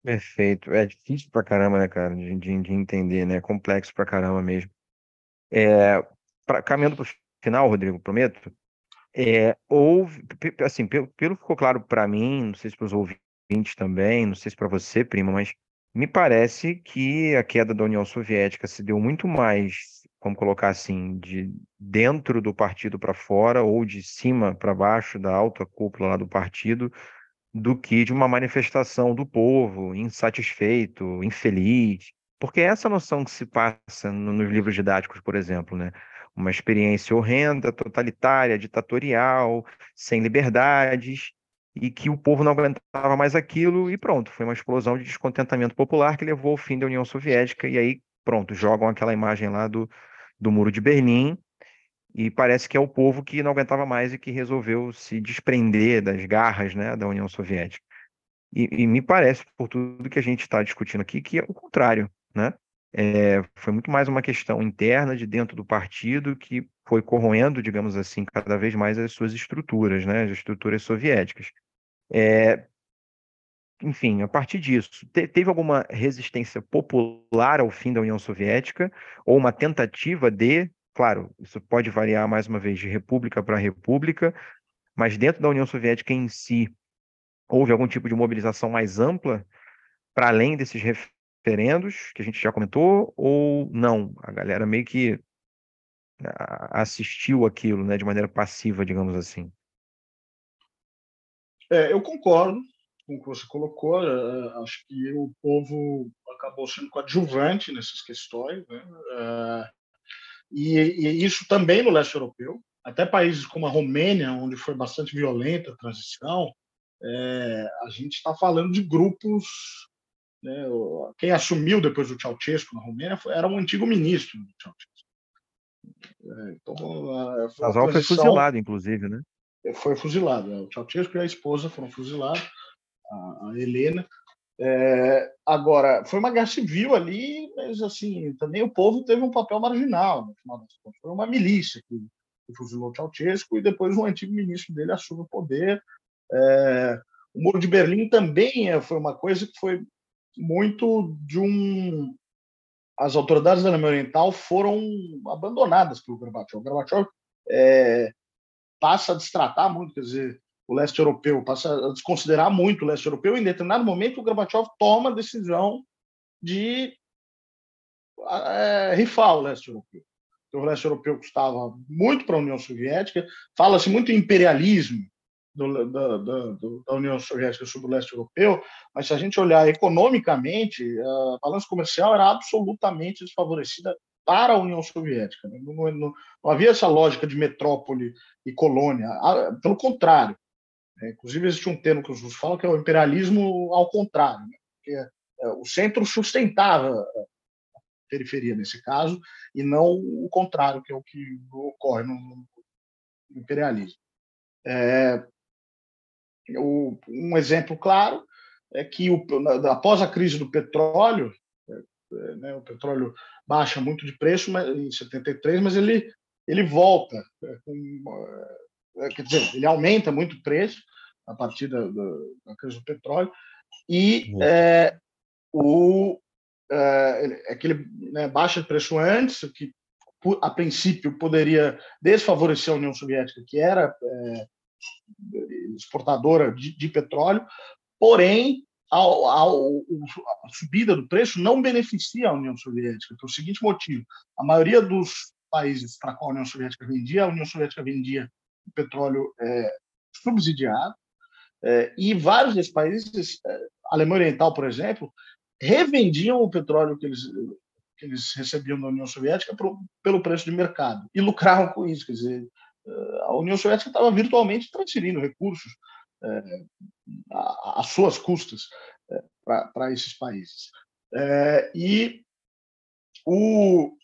Perfeito. É difícil pra caramba, né, cara, de, de, de entender, né? Complexo pra caramba mesmo. É, pra, caminhando pro final, Rodrigo, prometo. É, houve, assim, pelo, pelo que ficou claro para mim, não sei se para os ouvintes também, não sei se para você, prima, mas me parece que a queda da União Soviética se deu muito mais, vamos colocar assim, de dentro do partido para fora ou de cima para baixo da alta cúpula lá do partido, do que de uma manifestação do povo insatisfeito, infeliz. Porque é essa noção que se passa nos livros didáticos, por exemplo, né? Uma experiência horrenda, totalitária, ditatorial, sem liberdades, e que o povo não aguentava mais aquilo, e pronto, foi uma explosão de descontentamento popular que levou ao fim da União Soviética, e aí, pronto, jogam aquela imagem lá do, do Muro de Berlim, e parece que é o povo que não aguentava mais e que resolveu se desprender das garras né, da União Soviética. E, e me parece, por tudo que a gente está discutindo aqui, que é o contrário. Né? É, foi muito mais uma questão interna de dentro do partido que foi corroendo, digamos assim, cada vez mais as suas estruturas, né, as estruturas soviéticas. É, enfim, a partir disso, te, teve alguma resistência popular ao fim da União Soviética ou uma tentativa de Claro, isso pode variar mais uma vez de república para república, mas dentro da União Soviética em si, houve algum tipo de mobilização mais ampla para além desses referendos que a gente já comentou, ou não? A galera meio que assistiu aquilo né, de maneira passiva, digamos assim. É, eu concordo com o que você colocou. É, acho que o povo acabou sendo coadjuvante nessas questões. Né? É, e, e, isso também no leste europeu, até países como a Romênia, onde foi bastante violenta a transição, é, a gente está falando de grupos. Né, quem assumiu depois do Ceausescu na Romênia foi, era um antigo ministro do Ceausescu. É, então, Casal foi fuzilado, inclusive, né? Foi fuzilado. É, o Ceausescu e a esposa foram fuzilados, a, a Helena. É, agora, foi uma guerra civil ali, mas assim, também o povo teve um papel marginal. Foi uma milícia que, que fuzilou Ceausescu e depois um antigo ministro dele assume o poder. É, o Muro de Berlim também é, foi uma coisa que foi muito de um. As autoridades da Alemanha Oriental foram abandonadas pelo Gorbachev. O Gorbachev é, passa a destratar muito, quer dizer, o leste europeu, passa a desconsiderar muito o leste europeu. Em determinado momento, o Gorbachev toma a decisão de é, rifar o leste europeu. O leste europeu custava muito para a União Soviética, fala-se muito em imperialismo do, da, da, da, União Soviética sobre o leste europeu, mas se a gente olhar economicamente, a balança comercial era absolutamente desfavorecida para a União Soviética. Né? Não, não, não, havia essa lógica de metrópole e colônia. Pelo contrário, inclusive, existe um termo que os russos falam que é o imperialismo ao contrário, né? porque é, o centro sustentava a periferia nesse caso, e não o contrário, que é o que ocorre no, imperialismo. É, um exemplo claro é que após a crise do petróleo, é, né, o petróleo baixa muito de preço mas, em 73, mas ele, ele volta é, com é, quer dizer, ele aumenta muito o preço a partir da, da, da crise do petróleo e é, o é, aquele né, baixa de preço antes que a princípio poderia desfavorecer a União Soviética que era é, exportadora de, de, petróleo porém ao, ao, a subida do preço não beneficia a União Soviética pelo seguinte motivo a maioria dos países para qual a União Soviética vendia a União Soviética vendia petróleo é, subsidiado, é, e vários desses países, é, Alemanha Oriental, por exemplo, revendiam o petróleo que eles, que eles recebiam da União Soviética pro, pelo preço de mercado e lucravam com isso. Quer dizer, é, a União Soviética estava virtualmente transferindo recursos é, às suas custas para esses países. E o,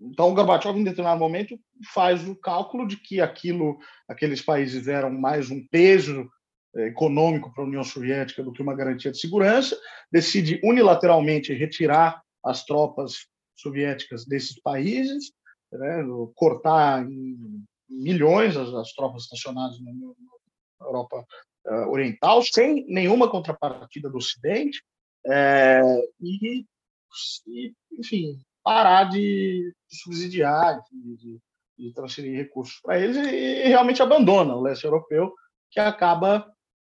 então, o Gorbachev, em determinado momento, faz o cálculo de que aquilo, aqueles países eram mais um peso econômico para a União Soviética do que uma garantia de segurança, decide unilateralmente retirar as tropas soviéticas desses países, né, cortar em milhões as, as tropas estacionadas na, Europa uh, Oriental, sem nenhuma contrapartida do Ocidente, é, e, e, enfim, parar de subsidiar, de, de, de, transferir recursos para eles e, realmente abandona o leste europeu, que acaba,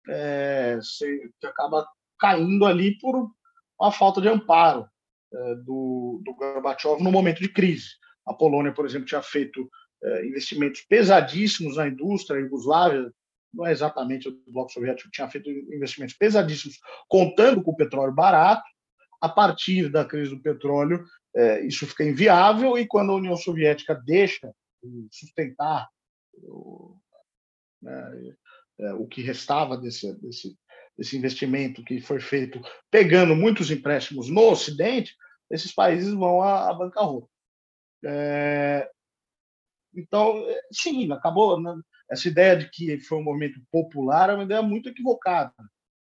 é, se, que acaba caindo ali por uma falta de amparo é, do, do Gorbachev no momento de crise. A Polônia, por exemplo, tinha feito é, investimentos pesadíssimos na indústria, a Iugoslávia, não é exatamente o bloco soviético, tinha feito investimentos pesadíssimos, contando com o petróleo barato. A partir da crise do petróleo, é, isso fica inviável, e quando a União Soviética deixa sustentar o, né, é, o que restava desse, desse, desse investimento que foi feito pegando muitos empréstimos no Ocidente, esses países vão à, à bancarrota. É, então, sim, acabou. Né? Essa ideia de que foi um movimento popular é uma ideia muito equivocada.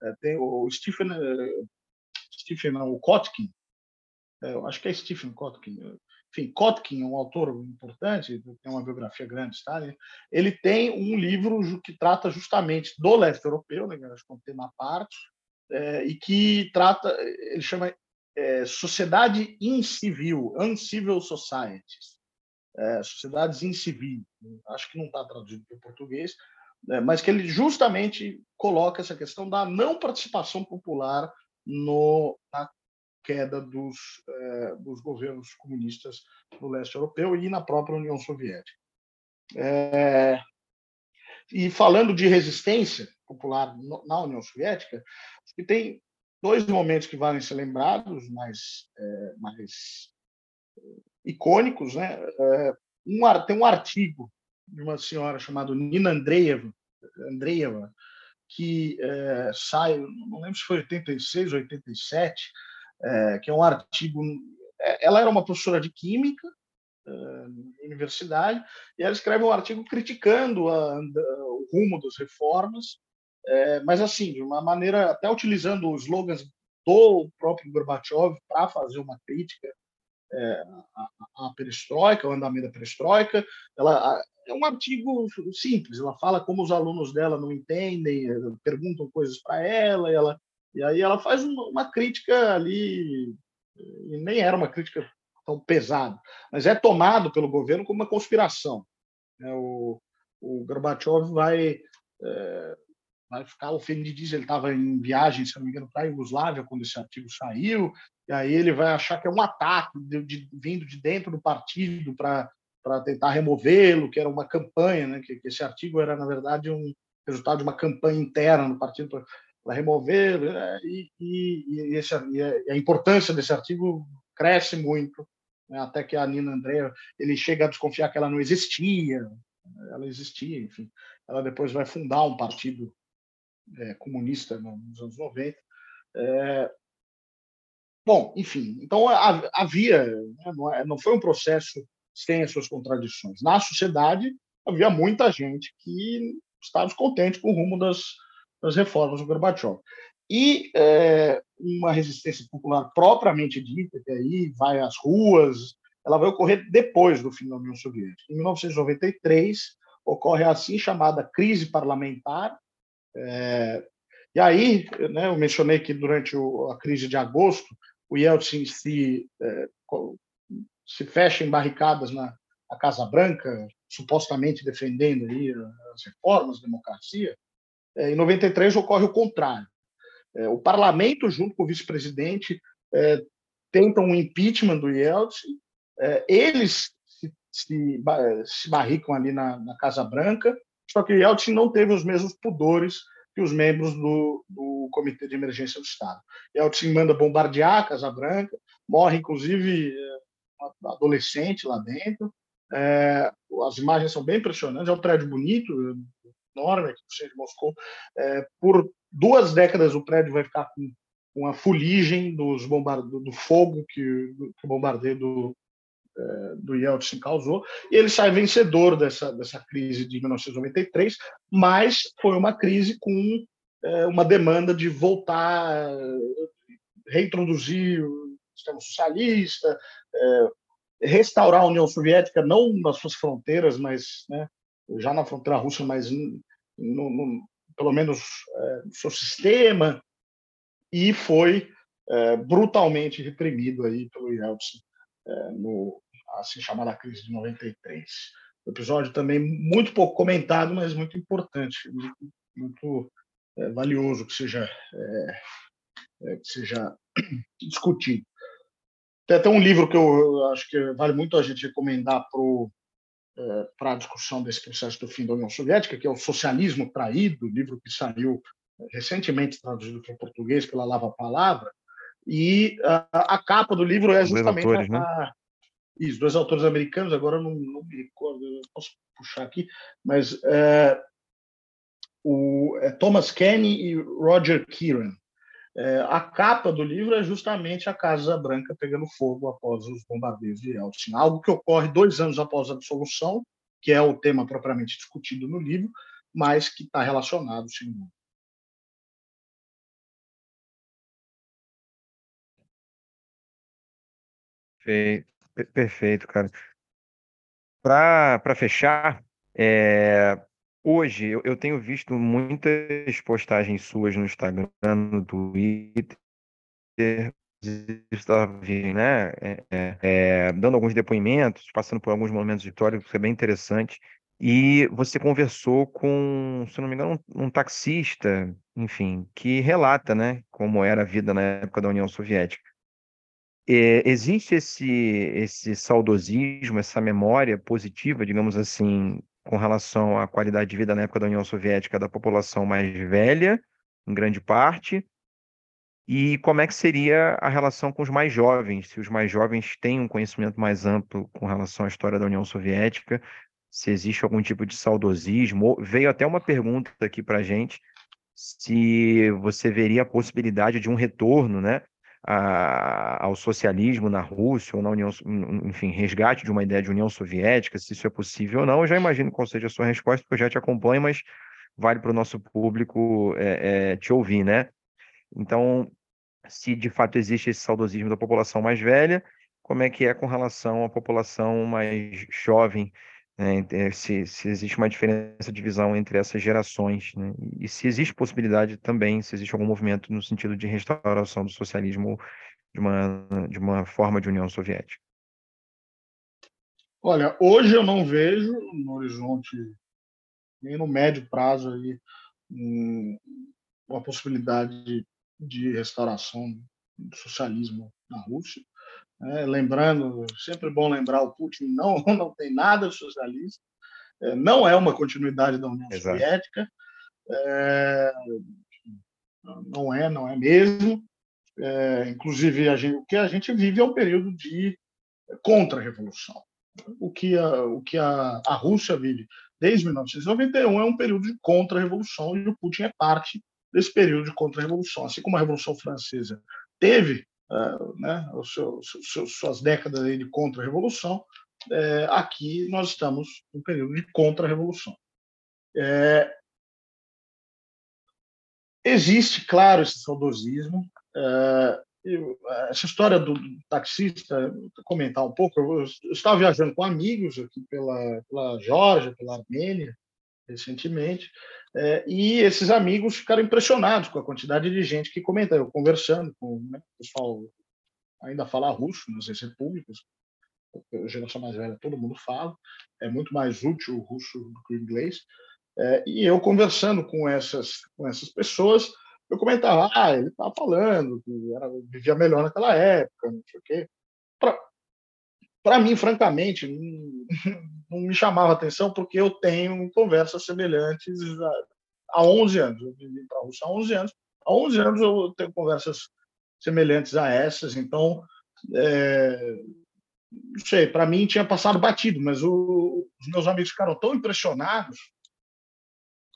É, tem o Stephen, é, Stephen não, o Kotkin, é, eu acho que é Stephen Kotkin, enfim, Kotkin é um autor importante, tem uma biografia grande, Stalin. Ele tem um livro que trata justamente do leste europeu, né, acho que é um tema à parte, é, e que trata, ele chama é, Sociedade Incivil, Uncivil Societies, é, Sociedades Incivis, acho que não está traduzido para o português, é, mas que ele justamente coloca essa questão da não participação popular no, na queda dos, é, dos governos comunistas no leste europeu e na própria União Soviética. É, e falando de resistência popular na União Soviética, que tem dois momentos que valem ser lembrados, mais, é, mais icônicos. Né? É, um, tem um artigo de uma senhora chamada Nina Andreeva, Andreeva que é, sai, não lembro se foi 86 ou 87, é, que é um artigo. É, ela era uma professora de química é, na universidade e ela escreve um artigo criticando a, a, o rumo das reformas, é, mas assim de uma maneira até utilizando os slogans do próprio Gorbachev para fazer uma crítica é, a, a perestroika, o andamento da perestroika. Ela é um artigo simples. Ela fala como os alunos dela não entendem, perguntam coisas para ela, ela e aí ela faz uma, crítica ali, e nem era uma crítica tão pesada, mas é tomado pelo governo como uma conspiração. É, o, o Gorbachev vai, é, vai ficar ofendido, ele estava em viagem, se não me engano, para a Iugoslávia, quando esse artigo saiu, e aí ele vai achar que é um ataque de, de, vindo de dentro do partido para tentar removê-lo, que era uma campanha, né? que, que esse artigo era, na verdade, um resultado de uma campanha interna no partido para remover, né? e, e, e, esse, e, a, importância desse artigo cresce muito, né? até que a Nina Andrea ele chega a desconfiar que ela não existia, ela existia, enfim. Ela depois vai fundar um partido é, comunista nos anos 90. É, bom, enfim, então havia, né? é, não foi um processo sem as suas contradições. Na sociedade havia muita gente que estava descontente com o rumo das, das reformas do Gorbachev. E é, uma resistência popular propriamente dita, que aí vai às ruas, ela vai ocorrer depois do fim da União Soviética. Em 1993, ocorre a assim chamada crise parlamentar. É, e aí, né, eu mencionei que durante o, a crise de agosto, o Yeltsin se, é, se fecha em barricadas na, na Casa Branca, supostamente defendendo aí as reformas, democracia. É, em 93 ocorre o contrário. É, o parlamento, junto com o vice-presidente, é, tentam um impeachment do Yeltsin. eles se, se, se barricam ali na, na, Casa Branca, só que Yeltsin não teve os mesmos pudores que os membros do, do Comitê de Emergência do Estado. Yeltsin manda bombardear a Casa Branca, morre inclusive uma adolescente lá dentro. É, as imagens são bem impressionantes. É um prédio bonito, enorme aqui no centro de Moscou. É, por duas décadas o prédio vai ficar com, com a fuligem dos bombard... do fogo que, que o bombardeio do, é, do Yeltsin causou, e ele sai vencedor dessa, dessa crise de 1993, mas foi uma crise com é, uma demanda de voltar, reintroduzir o sistema socialista, é, restaurar a União Soviética, não nas suas fronteiras, mas né, já na fronteira russa, mas no, no, pelo menos é, no seu sistema, e foi é, brutalmente reprimido aí pelo Yeltsin é, no assim chamada crise de 93. O episódio também muito pouco comentado, mas muito importante, muito, muito é, valioso que seja é, é, que seja discutido. Tem até um livro que eu acho que vale muito a gente recomendar para é, a discussão desse processo do fim da União Soviética, que é o Socialismo Traído, livro que saiu recentemente traduzido para o português pela Lava Palavra, e a, a capa do livro é justamente dois autores, a, né? isso, dois autores americanos, agora não, não me recordo, posso puxar aqui, mas é, o é Thomas Kenny e Roger Kieran. É, a capa do livro é justamente a Casa Branca pegando fogo após os bombardeios de Yeltsin, algo que ocorre dois anos após a dissolução, que é o tema propriamente discutido no livro, mas que está relacionado, sem dúvida. Perfeito, cara. Para fechar, é, hoje eu, eu tenho visto muitas postagens suas no Instagram, no Twitter, né, é, é, é, dando alguns depoimentos, passando por alguns momentos de história, que é bem interessante. E você conversou com, se não me engano, um, um taxista, enfim, que relata, né, como era a vida na época da União Soviética. É, existe esse, esse saudosismo, essa memória positiva, digamos assim, com relação à qualidade de vida na época da União Soviética da população mais velha, em grande parte, e como é que seria a relação com os mais jovens, se os mais jovens têm um conhecimento mais amplo com relação à história da União Soviética, se existe algum tipo de saudosismo. Veio até uma pergunta aqui para a gente, se você veria a possibilidade de um retorno, né, a, ao socialismo na Rússia ou na União, enfim, resgate de uma ideia de União Soviética, se isso é possível ou não. Eu já imagino qual seja a sua resposta, porque eu já te acompanho, mas vale para o nosso público é, é, te ouvir, né? Então, se de fato existe esse saudosismo da população mais velha, como é que é com relação à população mais jovem né, é, se, se, existe uma diferença de visão entre essas gerações, né? e se existe possibilidade também, se existe algum movimento no sentido de restauração do socialismo de uma, de uma forma de União Soviética. Olha, hoje eu não vejo no horizonte, nem no médio prazo, aí, uma possibilidade de, de restauração do socialismo na Rússia. É, lembrando, sempre bom lembrar, o Putin não, não tem nada socialista, é, não é uma continuidade da União Exato. Soviética, é, não é, não é mesmo. É, inclusive, gente, o que a gente vive é um período de contra-revolução. O que, a, o que a, a Rússia vive desde 1991 é um período de contra-revolução e o Putin é parte desse período de contra-revolução. Assim como a Revolução Francesa teve né, os seus, suas décadas de contra-revolução, é, aqui nós estamos no período de contra-revolução. É, existe, claro, esse saudosismo. É, essa história do, taxista, vou comentar um pouco. Eu, eu, estava viajando com amigos aqui pela, pela Geórgia, pela Armênia, recentemente, é, e esses amigos ficaram impressionados com a quantidade de gente que comenta. Eu conversando com né, o pessoal ainda fala russo nas repúblicas, a geração mais velha todo mundo fala, é muito mais útil o russo do que o inglês. É, e eu conversando com essas, com essas pessoas, eu comentava, ah, ele estava falando que era, vivia melhor naquela época, não sei o quê. Para mim, francamente, não, me chamava atenção porque eu tenho conversas semelhantes há, há 11 anos. Eu vivi para a Rússia há 11 anos. Há 11 anos eu tenho conversas semelhantes a essas. Então, é, não sei, para mim tinha passado batido, mas o, os meus amigos ficaram tão impressionados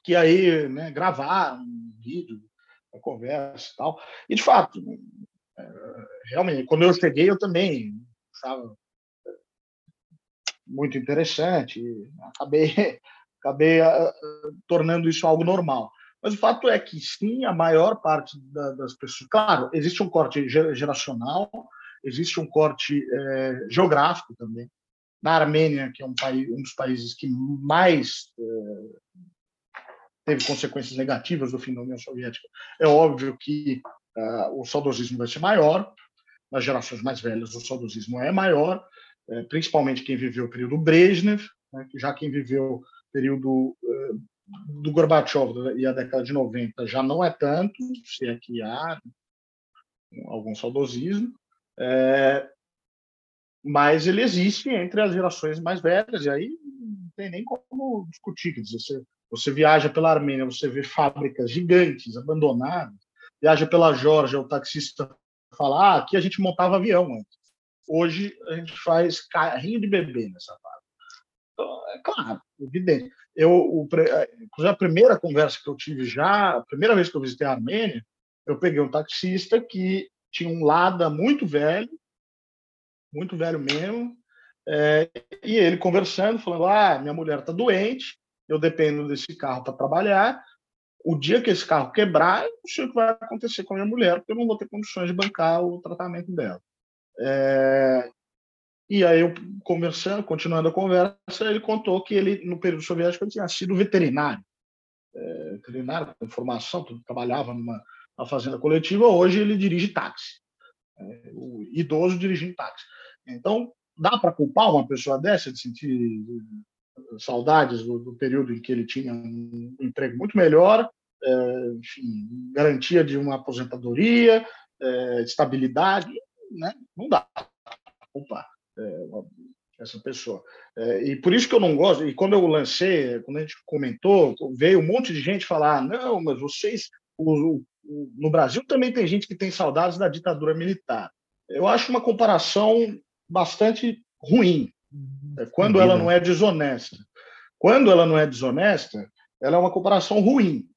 que aí né, gravaram um vídeo, a conversa e tal. E, de fato, é, realmente, quando eu cheguei, eu também estava muito interessante. Acabei, acabei uh, tornando isso algo normal. Mas o fato é que, sim, a maior parte da, das pessoas. Claro, existe um corte geracional, existe um corte é, geográfico também. Na Armênia, que é um, país, um dos países que mais é, teve consequências negativas do fim da União Soviética, é óbvio que uh, o saudosismo vai ser maior. Nas gerações mais velhas, o saudosismo é maior, principalmente quem viveu o período Brezhnev, né, já quem viveu o período uh, do Gorbachev e a década de 90 já não é tanto, se é que há algum saudosismo, é, mas ele existe entre as gerações mais velhas, e aí não tem nem como discutir. Quer dizer, você, você viaja pela Armênia, você vê fábricas gigantes, abandonadas, viaja pela Geórgia, o taxista fala: ah, aqui a gente montava avião antes. Hoje a gente faz carrinho de bebê nessa fábrica. Então, é claro, evidente. Eu, o, a primeira conversa que eu tive já, a primeira vez que eu visitei a Armênia, eu peguei um taxista que tinha um Lada muito velho, muito velho mesmo, é, e ele conversando, falando: ah, minha mulher está doente, eu dependo desse carro para trabalhar. O dia que esse carro quebrar, eu não sei o que vai acontecer com a minha mulher, porque eu não vou ter condições de bancar o tratamento dela. É, e aí eu conversando, continuando a conversa, ele contou que ele no período soviético ele tinha sido veterinário, é, veterinário com formação, trabalhava numa, numa, fazenda coletiva. Hoje ele dirige táxi, é, o idoso dirigindo táxi. Então dá para culpar uma pessoa dessa de sentir saudades do, do, período em que ele tinha um emprego muito melhor, é, enfim, garantia de uma aposentadoria, é, estabilidade, né? Não dá para culpar é, essa pessoa. É, e por isso que eu não gosto, e quando eu lancei, quando a gente comentou, veio um monte de gente falar: não, mas vocês, o, o, no Brasil também tem gente que tem saudades da ditadura militar. Eu acho uma comparação bastante ruim, é, quando ela não é desonesta. Quando ela não é desonesta, ela é uma comparação ruim,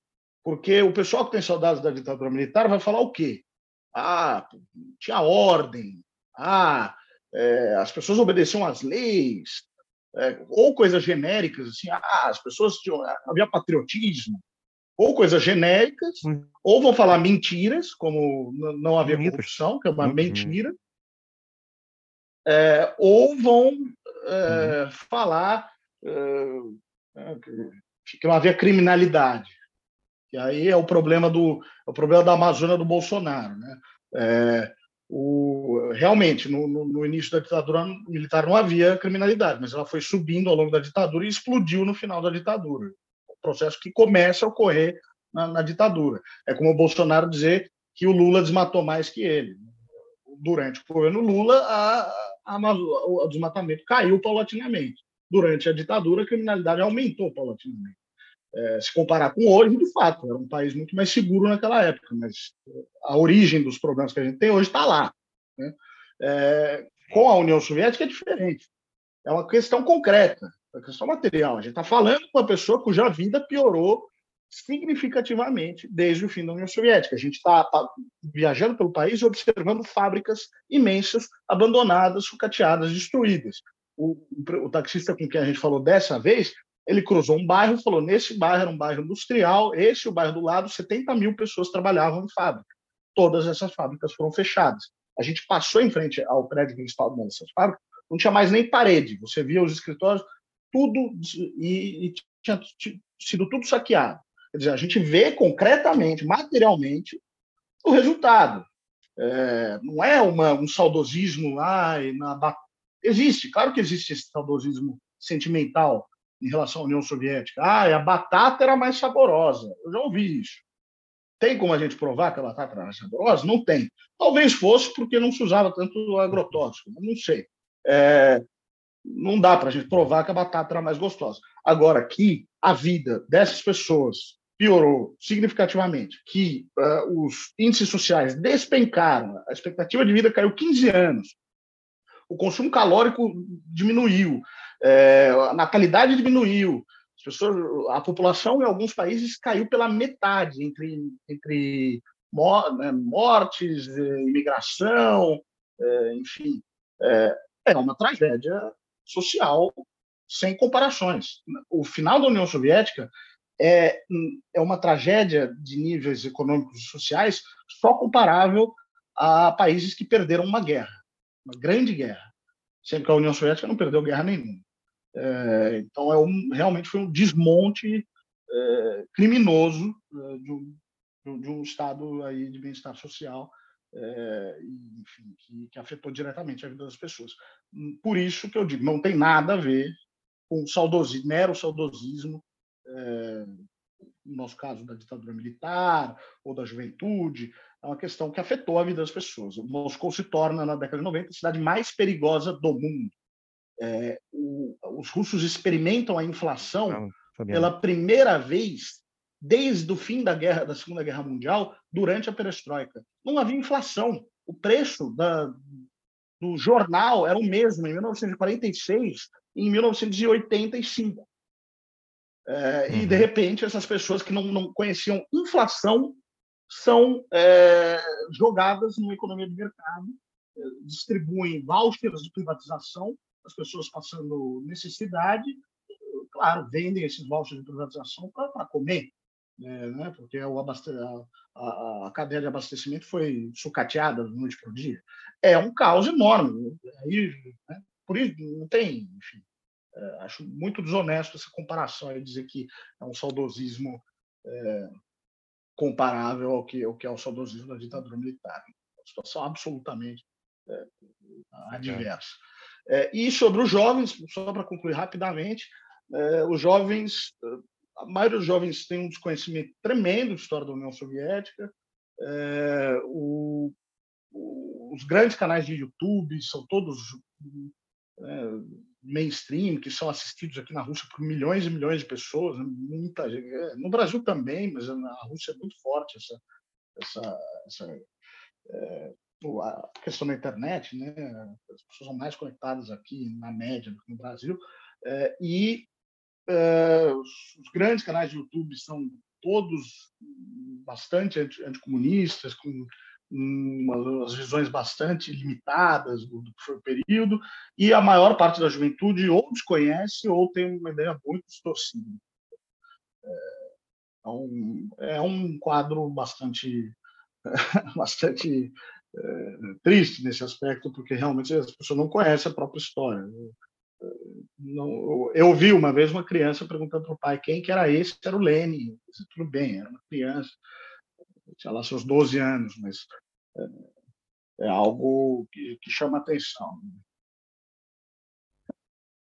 porque o pessoal que tem saudades da ditadura militar vai falar o quê? Ah, tinha ordem. Ah, é, as pessoas obedeciam às leis, é, ou coisas genéricas, assim, ah, as pessoas tinham, havia patriotismo, ou coisas genéricas, hum. ou vão falar mentiras, como não havia corrupção, que é uma uhum. mentira, é, ou vão é, uhum. falar é, que não havia criminalidade. E aí é o problema do é o problema da Amazônia do Bolsonaro, né? É, o, realmente, no, no, no, início da ditadura militar não havia criminalidade, mas ela foi subindo ao longo da ditadura e explodiu no final da ditadura. O processo que começa a ocorrer na, na ditadura. É como o Bolsonaro dizer que o Lula desmatou mais que ele. Durante o governo Lula, a, a, o desmatamento caiu paulatinamente. Durante a ditadura, a criminalidade aumentou paulatinamente. É, se comparar com hoje, de fato, era um país muito mais seguro naquela época, mas a origem dos problemas que a gente tem hoje está lá. Né? É, com a União Soviética é diferente. É uma questão concreta, é uma questão material. A gente está falando com uma pessoa cuja vida piorou significativamente desde o fim da União Soviética. A gente está tá viajando pelo país e observando fábricas imensas, abandonadas, sucateadas, destruídas. O, o taxista com quem a gente falou dessa vez ele cruzou um bairro e falou: nesse bairro era um bairro industrial, esse o bairro do lado, 70 mil pessoas trabalhavam em fábrica. Todas essas fábricas foram fechadas. A gente passou em frente ao prédio principal dessas fábricas, não tinha mais nem parede. Você via os escritórios, tudo e, e tinha sido tudo saqueado. Quer dizer, a gente vê concretamente, materialmente, o resultado. É, não é uma, um saudosismo lá. Na... Existe, claro que existe esse saudosismo sentimental, em relação à União Soviética. Ah, a batata era mais saborosa. Eu já ouvi isso. Tem como a gente provar que a batata era mais saborosa? Não tem. Talvez fosse porque não se usava tanto agrotóxico, não sei. É, não dá para a gente provar que a batata era mais gostosa. Agora, que a vida dessas pessoas piorou significativamente, que uh, os índices sociais despencaram, a expectativa de vida caiu 15 anos, o consumo calórico diminuiu, é, a natalidade diminuiu, as pessoas, a população em alguns países caiu pela metade entre, entre né, mortes, é, imigração, é, enfim, é, é uma tragédia social sem comparações. O final da União Soviética é, é uma tragédia de níveis econômicos e sociais só comparável a países que perderam uma guerra, uma grande guerra. Sempre que a União Soviética não perdeu guerra nenhuma. É, então, é um, realmente foi um desmonte é, criminoso é, de, um, de, um, estado aí de bem-estar social, é, enfim, que, que, afetou diretamente a vida das pessoas. Por isso que eu digo, não tem nada a ver com saudosismo, mero saudosismo, é, no nosso caso da ditadura militar ou da juventude, é uma questão que afetou a vida das pessoas. Moscou se torna, na década de 90, a cidade mais perigosa do mundo. É, o, os russos experimentam a inflação pela primeira vez desde o fim da guerra da Segunda Guerra Mundial durante a perestroika. Não havia inflação. O preço da, do jornal era o mesmo em 1946 e em 1985. É, uhum. E, de uhum. repente, essas pessoas que não, não conheciam inflação são é, jogadas numa economia de mercado, é, distribuem vouchers de privatização, as pessoas passando necessidade, claro, vendem esses vouchers de privatização para comer, né, né, porque o abaste... a, a, cadeia de abastecimento foi sucateada da noite para o dia. É um caos enorme. Aí, né, por isso, não tem, enfim, é, acho muito desonesto essa comparação e dizer que é um saudosismo é, comparável ao que, ao que é o saudosismo da ditadura militar. Uma situação absolutamente é, adversa. É, e sobre os jovens, só para concluir rapidamente, é, os jovens, a maioria dos jovens tem um desconhecimento tremendo de história da União Soviética. É, o, o, os grandes canais de YouTube são todos é, mainstream, que são assistidos aqui na Rússia por milhões e milhões de pessoas, né? muita é, no Brasil também, mas na Rússia é muito forte essa, essa, essa é, a questão da internet, né? As pessoas são mais conectadas aqui na média do que no Brasil, é, e é, os, grandes canais de YouTube são todos bastante anticomunistas, com umas visões bastante limitadas do, do, que foi o período, e a maior parte da juventude ou desconhece ou tem uma ideia muito distorcida. É, é um, é um quadro bastante, bastante é, triste nesse aspecto, porque realmente as pessoas não conhecem a própria história. Não, eu vi uma vez uma criança perguntando para o pai quem que era esse, era o Lenin. Disse, Tudo bem, era uma criança tinha lá seus 12 anos, mas é, é algo que, que, chama atenção.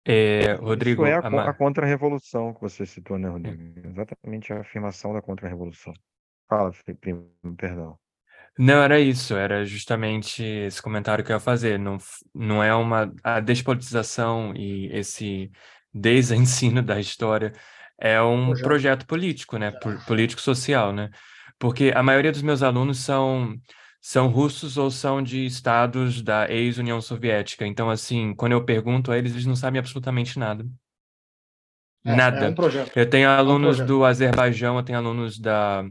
É, Rodrigo, Isso é a, a contra-revolução que você citou, né, Rodrigo? Exatamente a afirmação da contra-revolução. Fala, primo, perdão. Não, era isso, era justamente esse comentário que eu ia fazer. Não, não é uma. A despolitização e esse desensino da história é um projeto, projeto político, né? Político-social, né? Porque a maioria dos meus alunos são, são russos ou são de estados da ex-União Soviética. Então, assim, quando eu pergunto a eles, eles não sabem absolutamente nada. É, é nada. É um. Eu tenho alunos é um do Azerbaijão, eu tenho alunos da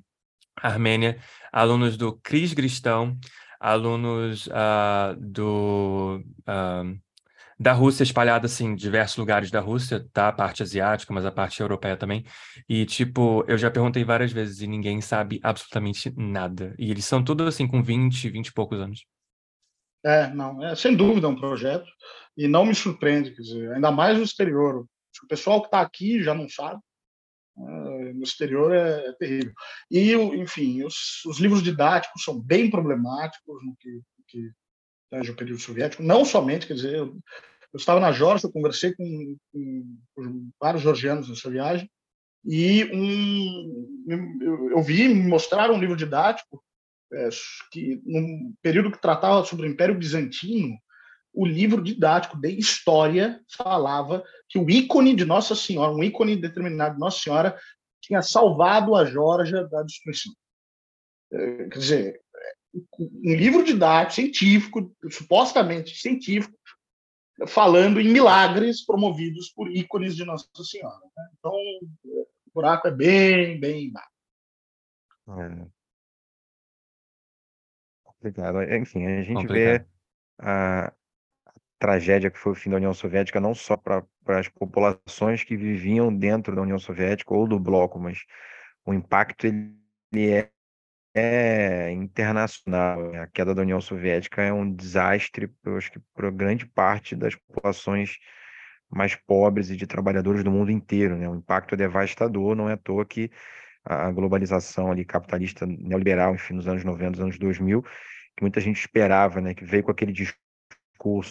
Armênia, alunos do Kirguistão, alunos uh, do uh, da Rússia espalhada assim em diversos lugares da Rússia, tá? A parte asiática, mas a parte europeia também. E tipo, eu já perguntei várias vezes e ninguém sabe absolutamente nada. E eles são todos assim com 20, 20 e poucos anos. É, não, é sem dúvida um projeto e não me surpreende, quer dizer, ainda mais no exterior. O pessoal que está aqui já não sabe. É, no exterior é, é, terrível. E, enfim, os, os, livros didáticos são bem problemáticos no que, que tange o período soviético, não somente, quer dizer, eu, eu estava na Geórgia, eu conversei com, com, com, vários georgianos nessa viagem, e um, eu, eu vi, me mostraram um livro didático é, que, num período que tratava sobre o Império Bizantino, o livro didático de história falava que o ícone de Nossa Senhora, um ícone determinado de Nossa Senhora, tinha salvado a Geórgia da destruição. É, quer dizer, um livro didático científico, supostamente científico, falando em milagres promovidos por ícones de Nossa Senhora. Né? Então, o buraco é bem, bem baixo. É. Complicado. Enfim, a gente Complicado. vê a tragédia que foi o fim da União Soviética, não só para as populações que viviam dentro da União Soviética ou do bloco, mas o impacto ele é, é internacional. A queda da União Soviética é um desastre, eu acho que para grande parte das populações mais pobres e de trabalhadores do mundo inteiro, né? O impacto é devastador, não é à toa que a globalização ali capitalista neoliberal, enfim, nos anos 90, nos anos 2000, que muita gente esperava, né, que veio com aquele discurso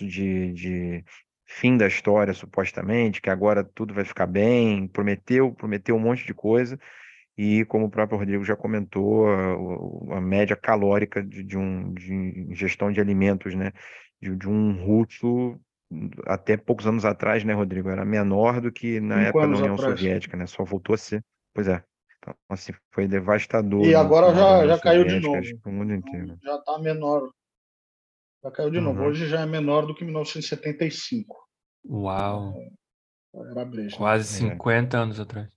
de, de fim da história, supostamente, que agora tudo vai ficar bem, prometeu, prometeu um monte de coisa, e como o próprio Rodrigo já comentou, a, a média calórica de, de, um, de ingestão de alimentos, né, de, de um russo até poucos anos atrás, né, Rodrigo, era menor do que na Cinco época da União atrás. Soviética, né, só voltou a ser, pois é, então, assim, foi devastador. E agora já, já caiu de novo. O mundo inteiro. Já está menor. Já caiu de uhum. novo. Hoje já é menor do que 1975. Uau! Era brecha. Quase 50 é. anos atrás.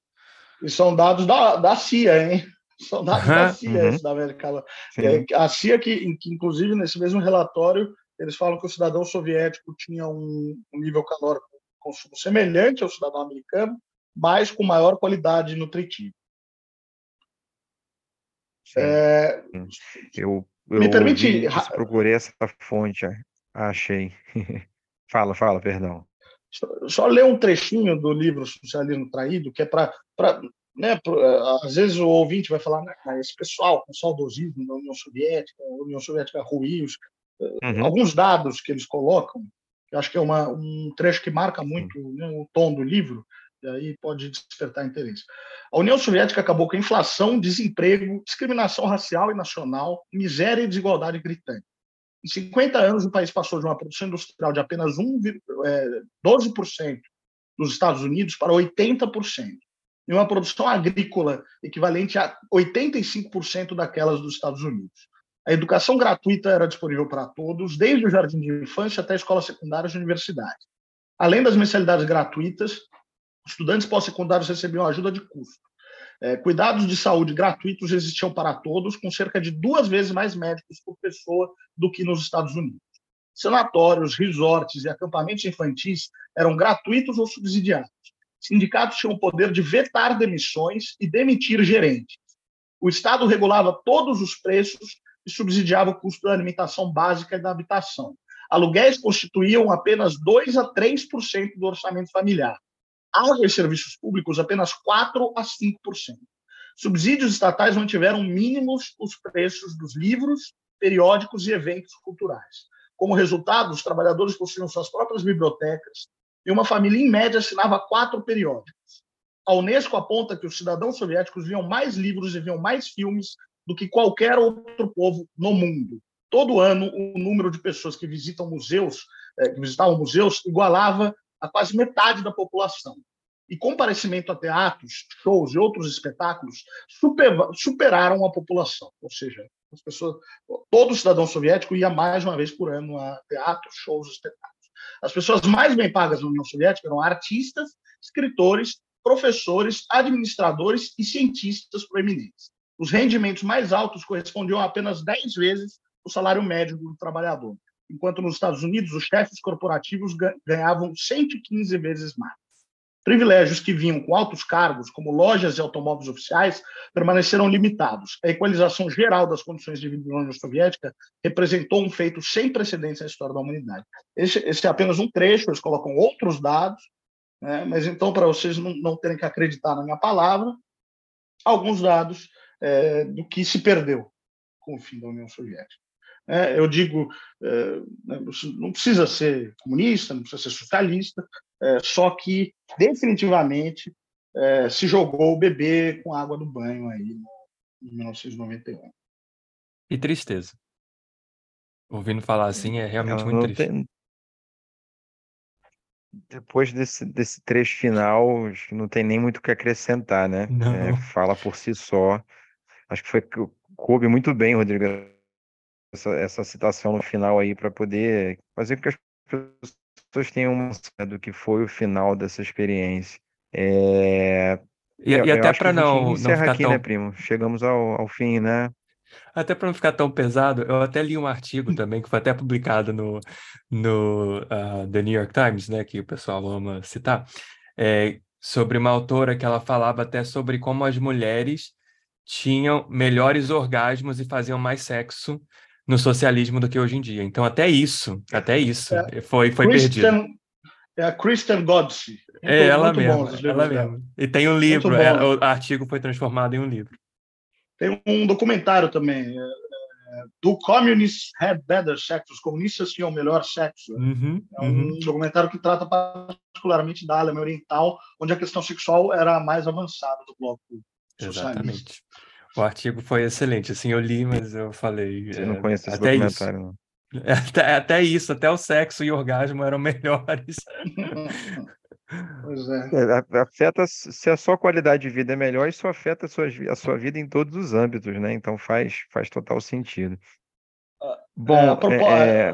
E são dados da, da CIA, hein? São dados da CIA, uhum. da América. É, a CIA, que, que, inclusive, nesse mesmo relatório, eles falam que o cidadão soviético tinha um, um nível calórico consumo semelhante ao cidadão americano, mas com maior qualidade nutritiva. É... Eu Me permite. procurei essa fonte, achei. fala, fala, perdão. Só ler um trechinho do livro Socialismo Traído, que é para. Né, é, às vezes o ouvinte vai falar, né, esse pessoal com saudosismo da União Soviética, a União Soviética ruiu, uhum. alguns dados que eles colocam, que acho que é uma, um trecho que marca muito né, o tom do livro, e aí pode despertar interesse. A União Soviética acabou com inflação, desemprego, discriminação racial e nacional, miséria e desigualdade gritante. Em 50 anos, o país passou de uma produção industrial de apenas 1, é, 12% dos Estados Unidos para 80%, e uma produção agrícola equivalente a 85% daquelas dos Estados Unidos. A educação gratuita era disponível para todos, desde o jardim de infância até a escola secundária e universidade. Além das mensalidades gratuitas, Estudantes pós-secundários recebiam ajuda de custo. É, cuidados de saúde gratuitos existiam para todos, com cerca de duas vezes mais médicos por pessoa do que nos Estados Unidos. Sanatórios, resorts e acampamentos infantis eram gratuitos ou subsidiados. Sindicatos tinham o poder de vetar demissões e demitir gerentes. O Estado regulava todos os preços e subsidiava o custo da alimentação básica e da habitação. Aluguéis constituíam apenas 2 a 3% do orçamento familiar aos serviços públicos apenas 4 a 5%. Subsídios estatais mantiveram mínimos os preços dos livros, periódicos e eventos culturais. Como resultado, os trabalhadores possuíam suas próprias bibliotecas e uma família, em média, assinava quatro periódicos. A Unesco aponta que os cidadãos soviéticos viam mais livros e viam mais filmes do que qualquer outro povo no mundo. Todo ano, o número de pessoas que visitam museus, eh, que visitavam museus, igualava a quase metade da população. E comparecimento a teatros, shows e outros espetáculos super, superaram a população. Ou seja, as pessoas, todo cidadão soviético ia mais uma vez por ano a teatros, shows, espetáculos. As pessoas mais bem pagas na União Soviética eram artistas, escritores, professores, administradores e cientistas proeminentes. Os rendimentos mais altos correspondiam a apenas 10 vezes o salário médio do trabalhador enquanto nos Estados Unidos os chefes corporativos ganhavam 115 vezes mais. Privilégios que vinham com altos cargos, como lojas e automóveis oficiais, permaneceram limitados. A equalização geral das condições de vida na União Soviética representou um feito sem precedentes na história da humanidade. Esse, esse é apenas um trecho, eles colocam outros dados, né? mas então, para vocês não, não, terem que acreditar na minha palavra, alguns dados é, do que se perdeu com o fim da União Soviética. É, eu digo, é, né, não precisa ser comunista, não precisa ser socialista, é, só que definitivamente é, se jogou o bebê com água do banho aí em 1991. E tristeza. Ouvindo falar assim é realmente muito triste. Tem... Depois desse, desse trecho final, acho que não tem nem muito o que acrescentar, né? É, fala por si só. Acho que foi coube muito bem, Rodrigo, essa, essa citação no final aí para poder fazer com que as pessoas tenham uma do que foi o final dessa experiência. É... E, e até para não, não ficar aqui, tão... né, primo? Chegamos ao, ao fim, né? Até para não ficar tão pesado, eu até li um artigo também, que foi até publicado no, no uh, The New York Times, né, que o pessoal ama citar, é, sobre uma autora que ela falava até sobre como as mulheres tinham melhores orgasmos e faziam mais sexo no socialismo do que hoje em dia. Então, até isso, até isso é, foi, foi Christian, perdido. É a Kristen Godsey. É, ela mesma, ela mesma. E tem um livro, é, o artigo foi transformado em um livro. Tem um documentário também, é, é, do Communists Had Better Sex, os comunistas tinham melhor sexo. Uhum, é um uhum. documentário que trata particularmente da Alemanha Oriental, onde a questão sexual era a mais avançada do bloco socialista. Exatamente. O artigo foi excelente, assim, eu li, mas eu falei... Eu não conheço esse documentário, isso. não. Até, até isso, até o sexo e o orgasmo eram melhores. Pois é. é. Afeta, se a sua qualidade de vida é melhor, isso afeta a sua, a sua vida em todos os âmbitos, né? Então faz, faz total sentido. Ah, Bom, é, a, propó- é...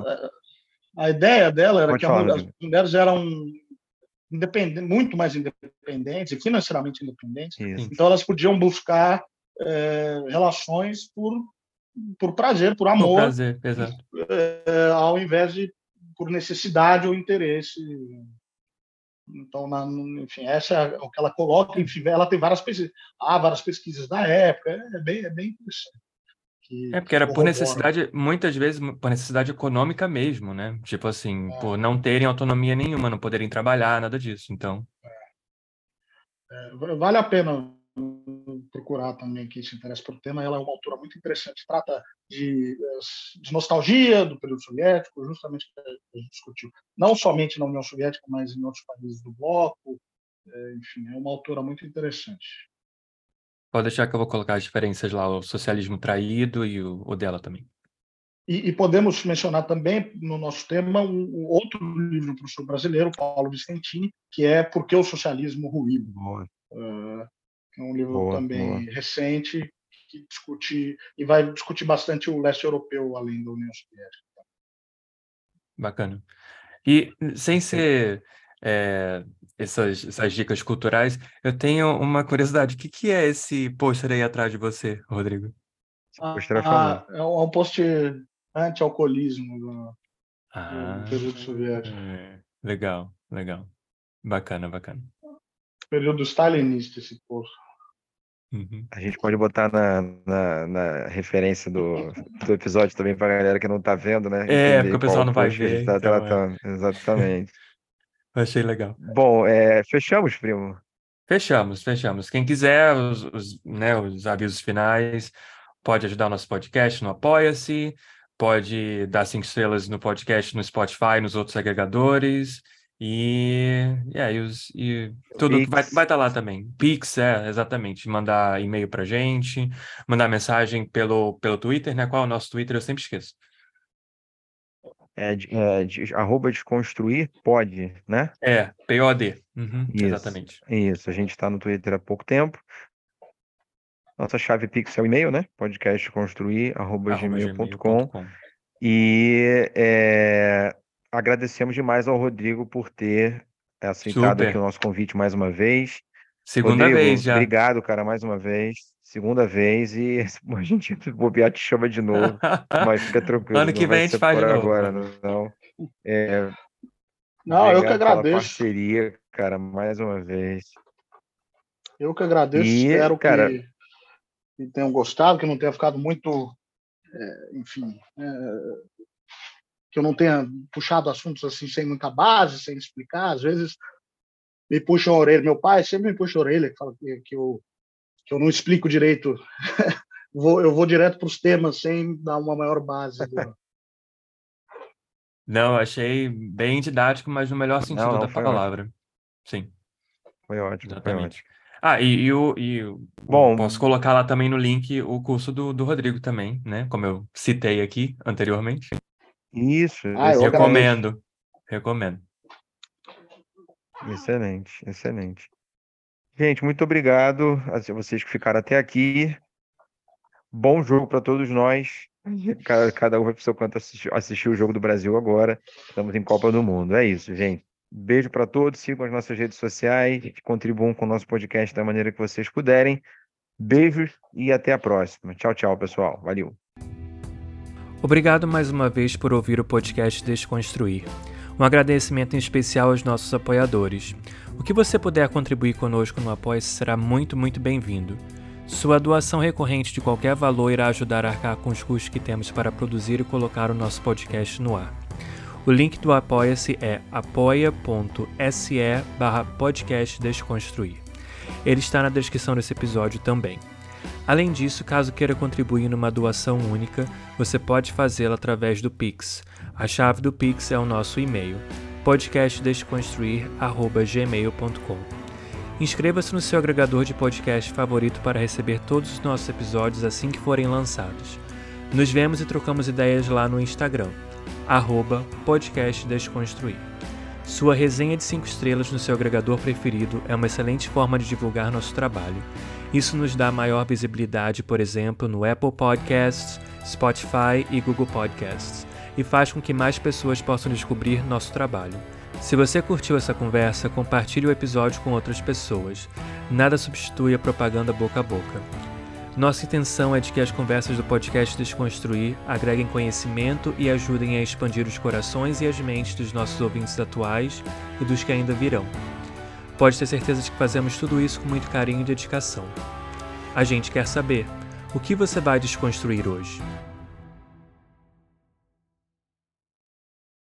a, ideia dela era Pode que falar, as mulheres eram independentes, muito mais independentes financeiramente independentes, isso. então elas podiam buscar é, relações por por prazer, por amor, por prazer. É, ao invés de por necessidade ou interesse. Então, na, enfim, essa é o que ela coloca. Enfim, ela tem várias pesquisas, há várias pesquisas da época. É bem, é bem interessante. é porque era por necessidade, muitas vezes por necessidade econômica mesmo, né? Tipo assim, é. por não terem autonomia nenhuma, não poderem trabalhar, nada disso. Então, é, vale a pena procurar também quem se interessa pelo tema. Ela é uma autora muito interessante, trata de, de nostalgia do período soviético, justamente que a gente discutiu, não somente na União Soviética, mas em outros países do bloco. É, enfim, é uma autora muito interessante. Pode deixar que eu vou colocar as diferenças lá, o socialismo traído e o, o dela também. E, e, podemos mencionar também no nosso tema um, um outro livro do professor brasileiro, Paulo Vicentini, que é Por que o Socialismo Ruído. Uh, é um livro boa, também boa. recente que discute e vai discutir bastante o leste europeu além da União Soviética. Bacana. E sem ser é, essas, essas dicas culturais, eu tenho uma curiosidade. O que, que é esse pôster aí atrás de você, Rodrigo? Ah, ah, é um post anti-alcoolismo do, ah, do período soviético. É, legal, legal. Bacana, bacana. Período stalinista esse post. Uhum. A gente pode botar na, na, na referência do, do episódio também para a galera que não está vendo, né? É, porque o pessoal não vai ver. Tá então, tratando. É. Exatamente. Achei legal. Bom, é, fechamos, primo? Fechamos, fechamos. Quem quiser os, os, né, os avisos finais, pode ajudar o nosso podcast no Apoia-se, pode dar cinco estrelas no podcast no Spotify, nos outros agregadores. E, e aí, os, e tudo Pix. vai estar tá lá também. Pix, é, exatamente. Mandar e-mail pra gente, mandar mensagem pelo, pelo Twitter, né? Qual é o nosso Twitter? Eu sempre esqueço. É, é de, arroba desconstruir pode, né? É, POD. Uhum, isso, exatamente. Isso, a gente está no Twitter há pouco tempo. Nossa chave Pix é o e-mail, né? podcastconstruir.gmail.com. E é, agradecemos demais ao Rodrigo por ter aceitado Super. aqui o nosso convite mais uma vez. Segunda Rodrigo, vez já. Obrigado, cara, mais uma vez. Segunda vez e a gente bobear te chama de novo, mas fica tranquilo. ano que vem a gente faz de novo. Agora, não. É, não, eu que agradeço. parceria, cara, mais uma vez. Eu que agradeço, e, espero cara... que, que tenham gostado, que não tenha ficado muito, é, enfim, é, que eu não tenha puxado assuntos assim sem muita base, sem explicar. Às vezes me puxam a orelha. Meu pai sempre me puxa a orelha, que fala que, que, eu, que eu não explico direito. vou, eu vou direto para os temas sem dar uma maior base. Do... Não, achei bem didático, mas no melhor sentido não, não, da palavra. Ótimo. Sim. Foi ótimo, Exatamente. foi ótimo. Ah, e, e, o, e Bom, posso colocar lá também no link o curso do, do Rodrigo também, né? Como eu citei aqui anteriormente. Isso, ah, eu recomendo. Recomendo. Excelente, excelente. Gente, muito obrigado a vocês que ficaram até aqui. Bom jogo para todos nós. Cada, cada um vai para o seu canto assistir, assistir o jogo do Brasil agora. Estamos em Copa do Mundo. É isso, gente. Beijo para todos. Sigam as nossas redes sociais. Contribuam com o nosso podcast da maneira que vocês puderem. Beijos e até a próxima. Tchau, tchau, pessoal. Valeu. Obrigado mais uma vez por ouvir o podcast Desconstruir. Um agradecimento em especial aos nossos apoiadores. O que você puder contribuir conosco no apoia será muito, muito bem-vindo. Sua doação recorrente de qualquer valor irá ajudar a arcar com os custos que temos para produzir e colocar o nosso podcast no ar. O link do Apoia-se é apoia.se barra podcast Desconstruir. Ele está na descrição desse episódio também. Além disso, caso queira contribuir numa doação única, você pode fazê-la através do Pix. A chave do Pix é o nosso e-mail, podcastdesconstruir.gmail.com. Inscreva-se no seu agregador de podcast favorito para receber todos os nossos episódios assim que forem lançados. Nos vemos e trocamos ideias lá no Instagram, arroba podcastdesconstruir. Sua resenha de 5 estrelas no seu agregador preferido é uma excelente forma de divulgar nosso trabalho. Isso nos dá maior visibilidade, por exemplo, no Apple Podcasts, Spotify e Google Podcasts, e faz com que mais pessoas possam descobrir nosso trabalho. Se você curtiu essa conversa, compartilhe o episódio com outras pessoas. Nada substitui a propaganda boca a boca. Nossa intenção é de que as conversas do podcast Desconstruir agreguem conhecimento e ajudem a expandir os corações e as mentes dos nossos ouvintes atuais e dos que ainda virão. Pode ter certeza de que fazemos tudo isso com muito carinho e dedicação. A gente quer saber: o que você vai desconstruir hoje?